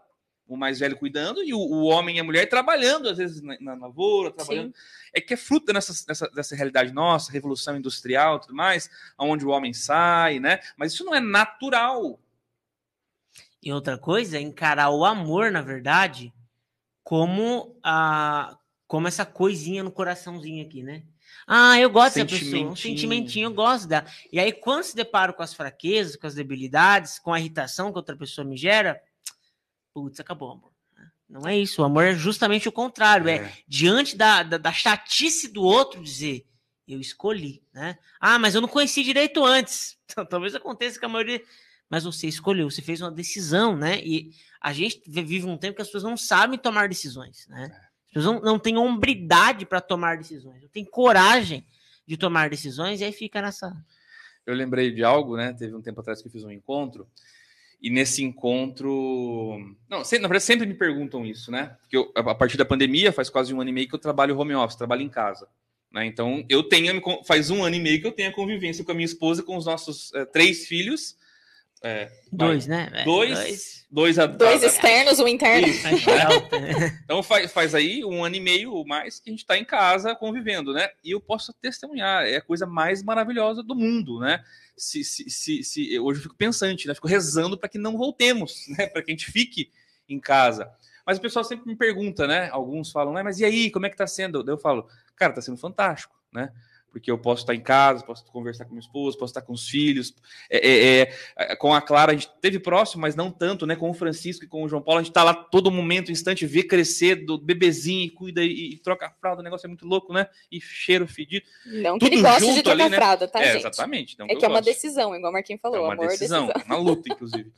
o mais velho cuidando, e o, o homem e a mulher trabalhando, às vezes na, na lavoura, trabalhando. Sim. É que é fruto dessa, dessa, dessa realidade nossa, revolução industrial e tudo mais, onde o homem sai, né? Mas isso não é natural. E outra coisa é encarar o amor, na verdade, como a como essa coisinha no coraçãozinho aqui, né? Ah, eu gosto dessa pessoa, um sentimentinho, eu gosto dela. E aí, quando se deparo com as fraquezas, com as debilidades, com a irritação que outra pessoa me gera, putz, acabou, amor. Não é isso, o amor é justamente o contrário, é, é diante da, da, da, chatice do outro dizer, eu escolhi, né? Ah, mas eu não conheci direito antes. Talvez aconteça com a maioria, mas você escolheu, você fez uma decisão, né? E a gente vive um tempo que as pessoas não sabem tomar decisões, né? As pessoas não, não têm hombridade para tomar decisões, não têm coragem de tomar decisões, e aí fica nessa. Eu lembrei de algo, né? Teve um tempo atrás que eu fiz um encontro, e nesse encontro. Não, sempre, na verdade, sempre me perguntam isso, né? Porque eu, a partir da pandemia, faz quase um ano e meio que eu trabalho home office, trabalho em casa. Né? Então, eu tenho, faz um ano e meio que eu tenho a convivência com a minha esposa, com os nossos é, três filhos. É, dois, né? É, dois, dois, dois, a, dois a, externos, um interno. Isso, né? então faz, faz aí um ano e meio ou mais que a gente está em casa convivendo, né? E eu posso testemunhar, é a coisa mais maravilhosa do mundo, né? Se, se, se, se hoje eu fico pensante, né? Fico rezando para que não voltemos, né? Para que a gente fique em casa. Mas o pessoal sempre me pergunta, né? Alguns falam, né? Mas e aí, como é que tá sendo? eu falo, cara, tá sendo fantástico, né? Porque eu posso estar em casa, posso conversar com minha esposa, posso estar com os filhos. É, é, é, com a Clara, a gente teve próximo, mas não tanto, né? Com o Francisco e com o João Paulo, a gente tá lá todo momento, instante, vê crescer do bebezinho e cuida e, e troca a fralda. O negócio é muito louco, né? E cheiro fedido. Não que Tudo ele goste de trocar ali, né? fralda, tá, é, gente? Exatamente. é que, que é uma decisão, igual o Marquinhos falou. É uma amor, decisão, decisão. uma luta, inclusive.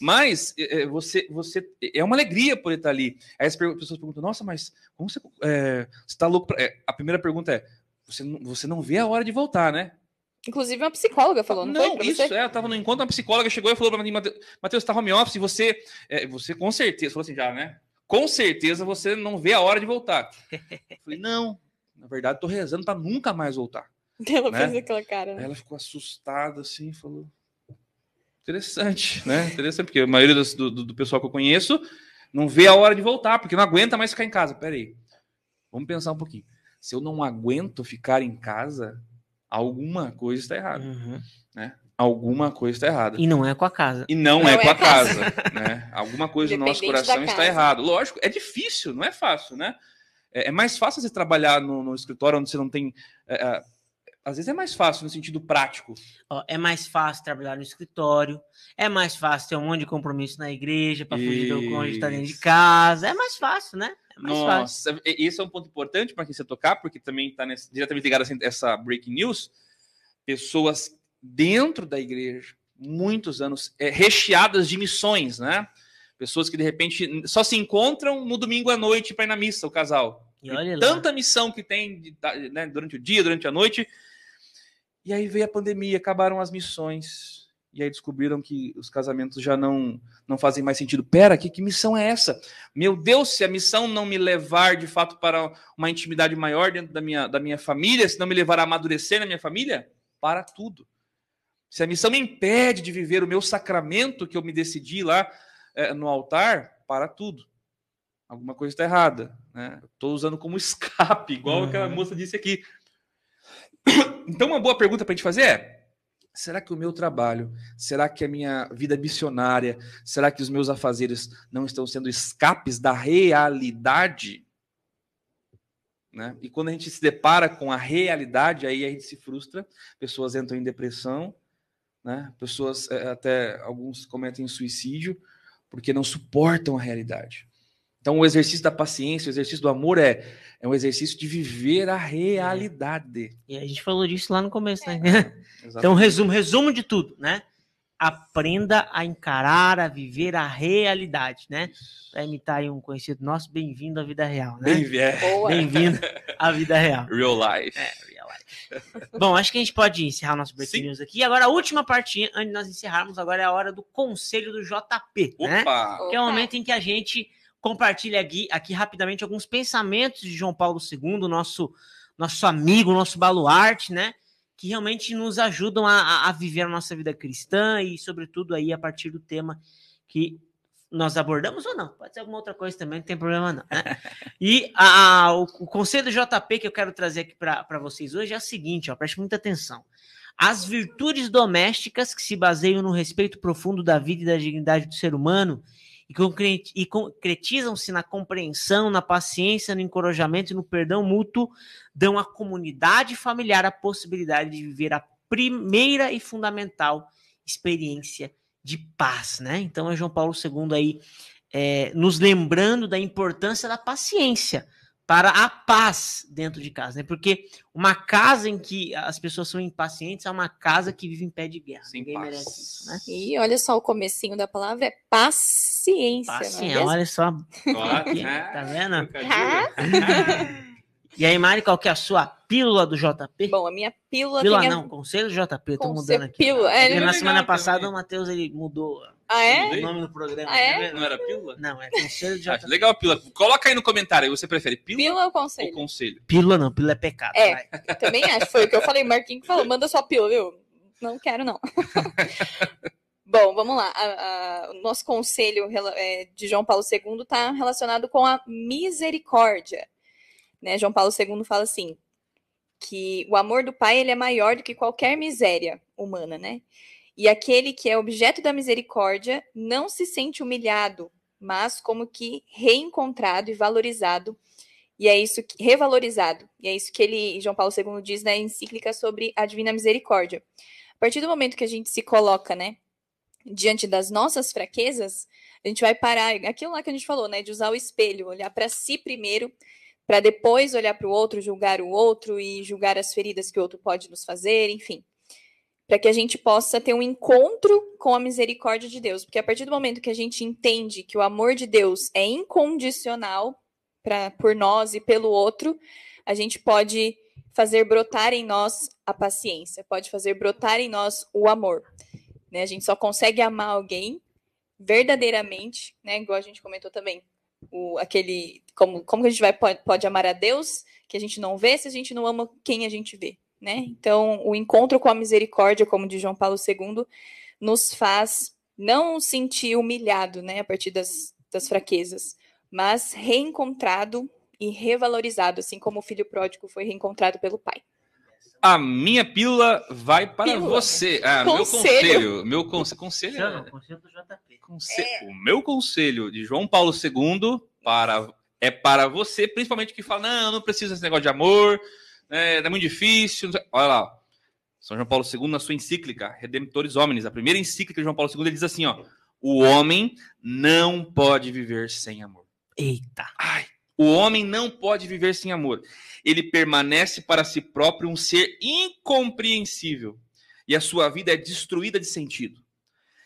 Mas é, você, você é uma alegria por estar ali. Aí as pessoas perguntam: Nossa, mas como você é, está louco? Pra... É, a primeira pergunta é: você, você não vê a hora de voltar, né? Inclusive, uma psicóloga falou, não, não isso, você? é, eu tava no encontro, uma psicóloga chegou e falou para mim, Matheus, você tá home office, você, é, você com certeza, falou assim já, né? Com certeza você não vê a hora de voltar. Eu falei, não, na verdade, tô rezando para nunca mais voltar. Ela né? fez aquela cara. Né? Ela ficou assustada assim, falou, Interessante, né? Interessante, porque a maioria do, do, do, pessoal que eu conheço não vê a hora de voltar, porque não aguenta mais ficar em casa. Pera aí, vamos pensar um pouquinho. Se eu não aguento ficar em casa, alguma coisa está errada, uhum. né? Alguma coisa está errada. E não é com a casa. E não, não é, é, com a casa, casa né? Alguma coisa no nosso coração está errado. Lógico, é difícil, não é fácil, né? É, é mais fácil você trabalhar no, no, escritório onde você não tem é, é às vezes é mais fácil no sentido prático. É mais fácil trabalhar no escritório, é mais fácil ter um monte de compromisso na igreja para fugir do cônjuge estar dentro de casa. É mais fácil, né? É mais Nossa, fácil. esse é um ponto importante para quem você tocar, porque também está diretamente ligado a essa breaking news. Pessoas dentro da igreja, muitos anos, é, recheadas de missões, né? Pessoas que de repente só se encontram no domingo à noite para ir na missa, o casal. E olha tanta missão que tem né, durante o dia, durante a noite, e aí veio a pandemia, acabaram as missões. E aí descobriram que os casamentos já não, não fazem mais sentido. Pera, que, que missão é essa? Meu Deus, se a missão não me levar de fato para uma intimidade maior dentro da minha, da minha família, se não me levar a amadurecer na minha família, para tudo. Se a missão me impede de viver o meu sacramento que eu me decidi lá é, no altar, para tudo. Alguma coisa está errada. Né? Estou usando como escape, igual uhum. aquela moça disse aqui. Então, uma boa pergunta para a gente fazer é: será que o meu trabalho, será que a minha vida missionária, será que os meus afazeres não estão sendo escapes da realidade? Né? E quando a gente se depara com a realidade, aí a gente se frustra, pessoas entram em depressão, né? pessoas, eh, até alguns cometem suicídio, porque não suportam a realidade. Então, o exercício da paciência, o exercício do amor é, é um exercício de viver a realidade. E a gente falou disso lá no começo, né? É, então, resumo, resumo de tudo, né? Aprenda a encarar, a viver a realidade, né? Para imitar aí um conhecido nosso, bem-vindo à vida real, né? Bem-vindo à vida real. Real life. É, real life. Bom, acho que a gente pode encerrar nosso breaking news aqui. Agora, a última partinha, antes de nós encerrarmos, agora é a hora do conselho do JP, né? Opa. né? Que é o momento em que a gente compartilha aqui, aqui rapidamente alguns pensamentos de João Paulo II, nosso, nosso amigo, nosso baluarte, né? Que realmente nos ajudam a, a viver a nossa vida cristã e, sobretudo, aí a partir do tema que nós abordamos ou não. Pode ser alguma outra coisa também, não tem problema não. Né? E a, o, o, conselho do JP que eu quero trazer aqui para vocês hoje é o seguinte, ó, preste muita atenção. As virtudes domésticas que se baseiam no respeito profundo da vida e da dignidade do ser humano e concretizam-se na compreensão, na paciência, no encorajamento e no perdão mútuo, dão à comunidade familiar a possibilidade de viver a primeira e fundamental experiência de paz, né? Então é João Paulo II aí é, nos lembrando da importância da paciência para a paz dentro de casa, né? Porque uma casa em que as pessoas são impacientes é uma casa que vive em pé de guerra. Sem Ninguém paz. merece isso, né? E olha só o comecinho da palavra é paciência. não é Paciência, mesmo? olha só. Ó, Tá vendo? E aí, Mari, qual que é a sua pílula do JP? Bom, a minha pílula, Pílula tem a... não, conselho do JP, eu tô Conselho- mudando aqui. pílula, é, na semana passada também. o Matheus ele mudou Ah, é? O nome do programa. Ah, é? Não era pílula? Não, é conselho do Ah, JP. legal a pílula. Coloca aí no comentário aí, você prefere pílula, Pílula ou ou conselho? conselho? Pílula não, pílula é pecado. É. vai. Também acho, foi o que eu falei. Marquinhos que falou, manda sua pílula, viu? Não quero, não. Bom, vamos lá. A- a- o nosso conselho é, de João Paulo II está relacionado com a misericórdia. Né? João Paulo II fala assim, que o amor do pai ele é maior do que qualquer miséria humana, né? E aquele que é objeto da misericórdia não se sente humilhado, mas como que reencontrado e valorizado e é isso que revalorizado. E é isso que ele, João Paulo II diz na encíclica sobre a divina misericórdia. A partir do momento que a gente se coloca, né, diante das nossas fraquezas, a gente vai parar, aquilo lá que a gente falou, né, de usar o espelho, olhar para si primeiro, para depois olhar para o outro, julgar o outro e julgar as feridas que o outro pode nos fazer, enfim. Para que a gente possa ter um encontro com a misericórdia de Deus, porque a partir do momento que a gente entende que o amor de Deus é incondicional, pra, por nós e pelo outro, a gente pode fazer brotar em nós a paciência, pode fazer brotar em nós o amor. Né? A gente só consegue amar alguém verdadeiramente, né? Igual a gente comentou também, o, aquele como, como que a gente vai pode, pode amar a Deus que a gente não vê se a gente não ama quem a gente vê, né? Então, o encontro com a misericórdia, como de João Paulo II, nos faz não sentir humilhado, né, a partir das, das fraquezas, mas reencontrado e revalorizado, assim como o filho pródigo foi reencontrado pelo pai. A minha pílula vai para Pílula? você. Ah, meu Conselho. conselho. Meu conselho. Conselho. Não, é- conselho do JP. conse- O meu conselho de João Paulo II para, é para você, principalmente que fala: não, eu não preciso desse negócio de amor, né, é muito difícil. Olha lá. São João Paulo II, na sua encíclica, Redemptores Homines, a primeira encíclica de João Paulo II, ele diz assim: ó, o homem não pode viver sem amor. Eita. Ai, o homem não pode viver sem amor. Ele permanece para si próprio um ser incompreensível e a sua vida é destruída de sentido.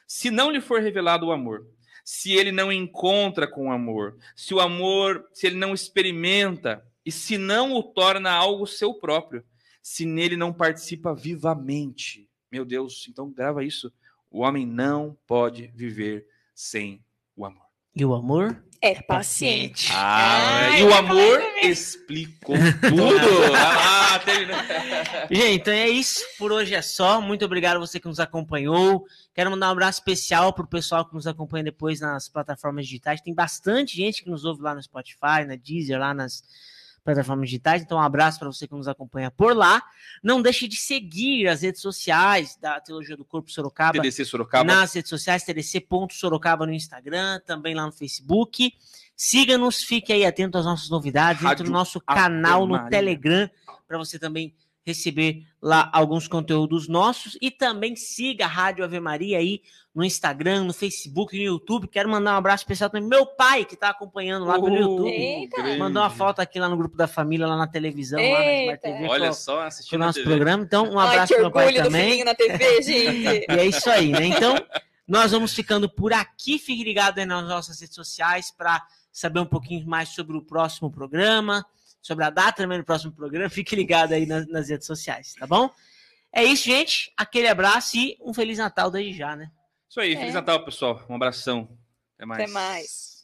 Se não lhe for revelado o amor, se ele não encontra com o amor, se o amor, se ele não experimenta e se não o torna algo seu próprio, se nele não participa vivamente. Meu Deus, então grava isso. O homem não pode viver sem o amor. E o amor? É paciente. paciente. Ah, Ai, e o amor explicou tudo. ah. Gente, então é isso. Por hoje é só. Muito obrigado a você que nos acompanhou. Quero mandar um abraço especial para o pessoal que nos acompanha depois nas plataformas digitais. Tem bastante gente que nos ouve lá no Spotify, na Deezer, lá nas plataformas digitais. Então, um abraço para você que nos acompanha por lá. Não deixe de seguir as redes sociais da Teologia do Corpo Sorocaba TDC Sorocaba. nas redes sociais, tdc.sorocaba no Instagram, também lá no Facebook. Siga-nos, fique aí atento às nossas novidades, entre Rádio no nosso canal no. Telegram, para você também receber lá alguns conteúdos nossos e também siga a Rádio Ave Maria aí no Instagram, no Facebook, no YouTube. Quero mandar um abraço especial também meu pai que está acompanhando lá pelo YouTube. Eita. Mandou uma foto aqui lá no grupo da família, lá na televisão, lá na Smart. TV, Olha pro- só, assistindo a nosso TV. programa. Então, um abraço pro meu pai também. na TV, gente. E é isso aí, né? Então, nós vamos ficando por aqui. Fique ligado aí nas nossas redes sociais para saber um pouquinho mais sobre o próximo programa, sobre a data também do próximo programa. Fique ligado aí nas, nas redes sociais, tá bom? É isso, gente. Aquele abraço e um Feliz Natal desde já, né? Isso aí, É. Feliz Natal, pessoal. Um abração. Até mais. Até mais.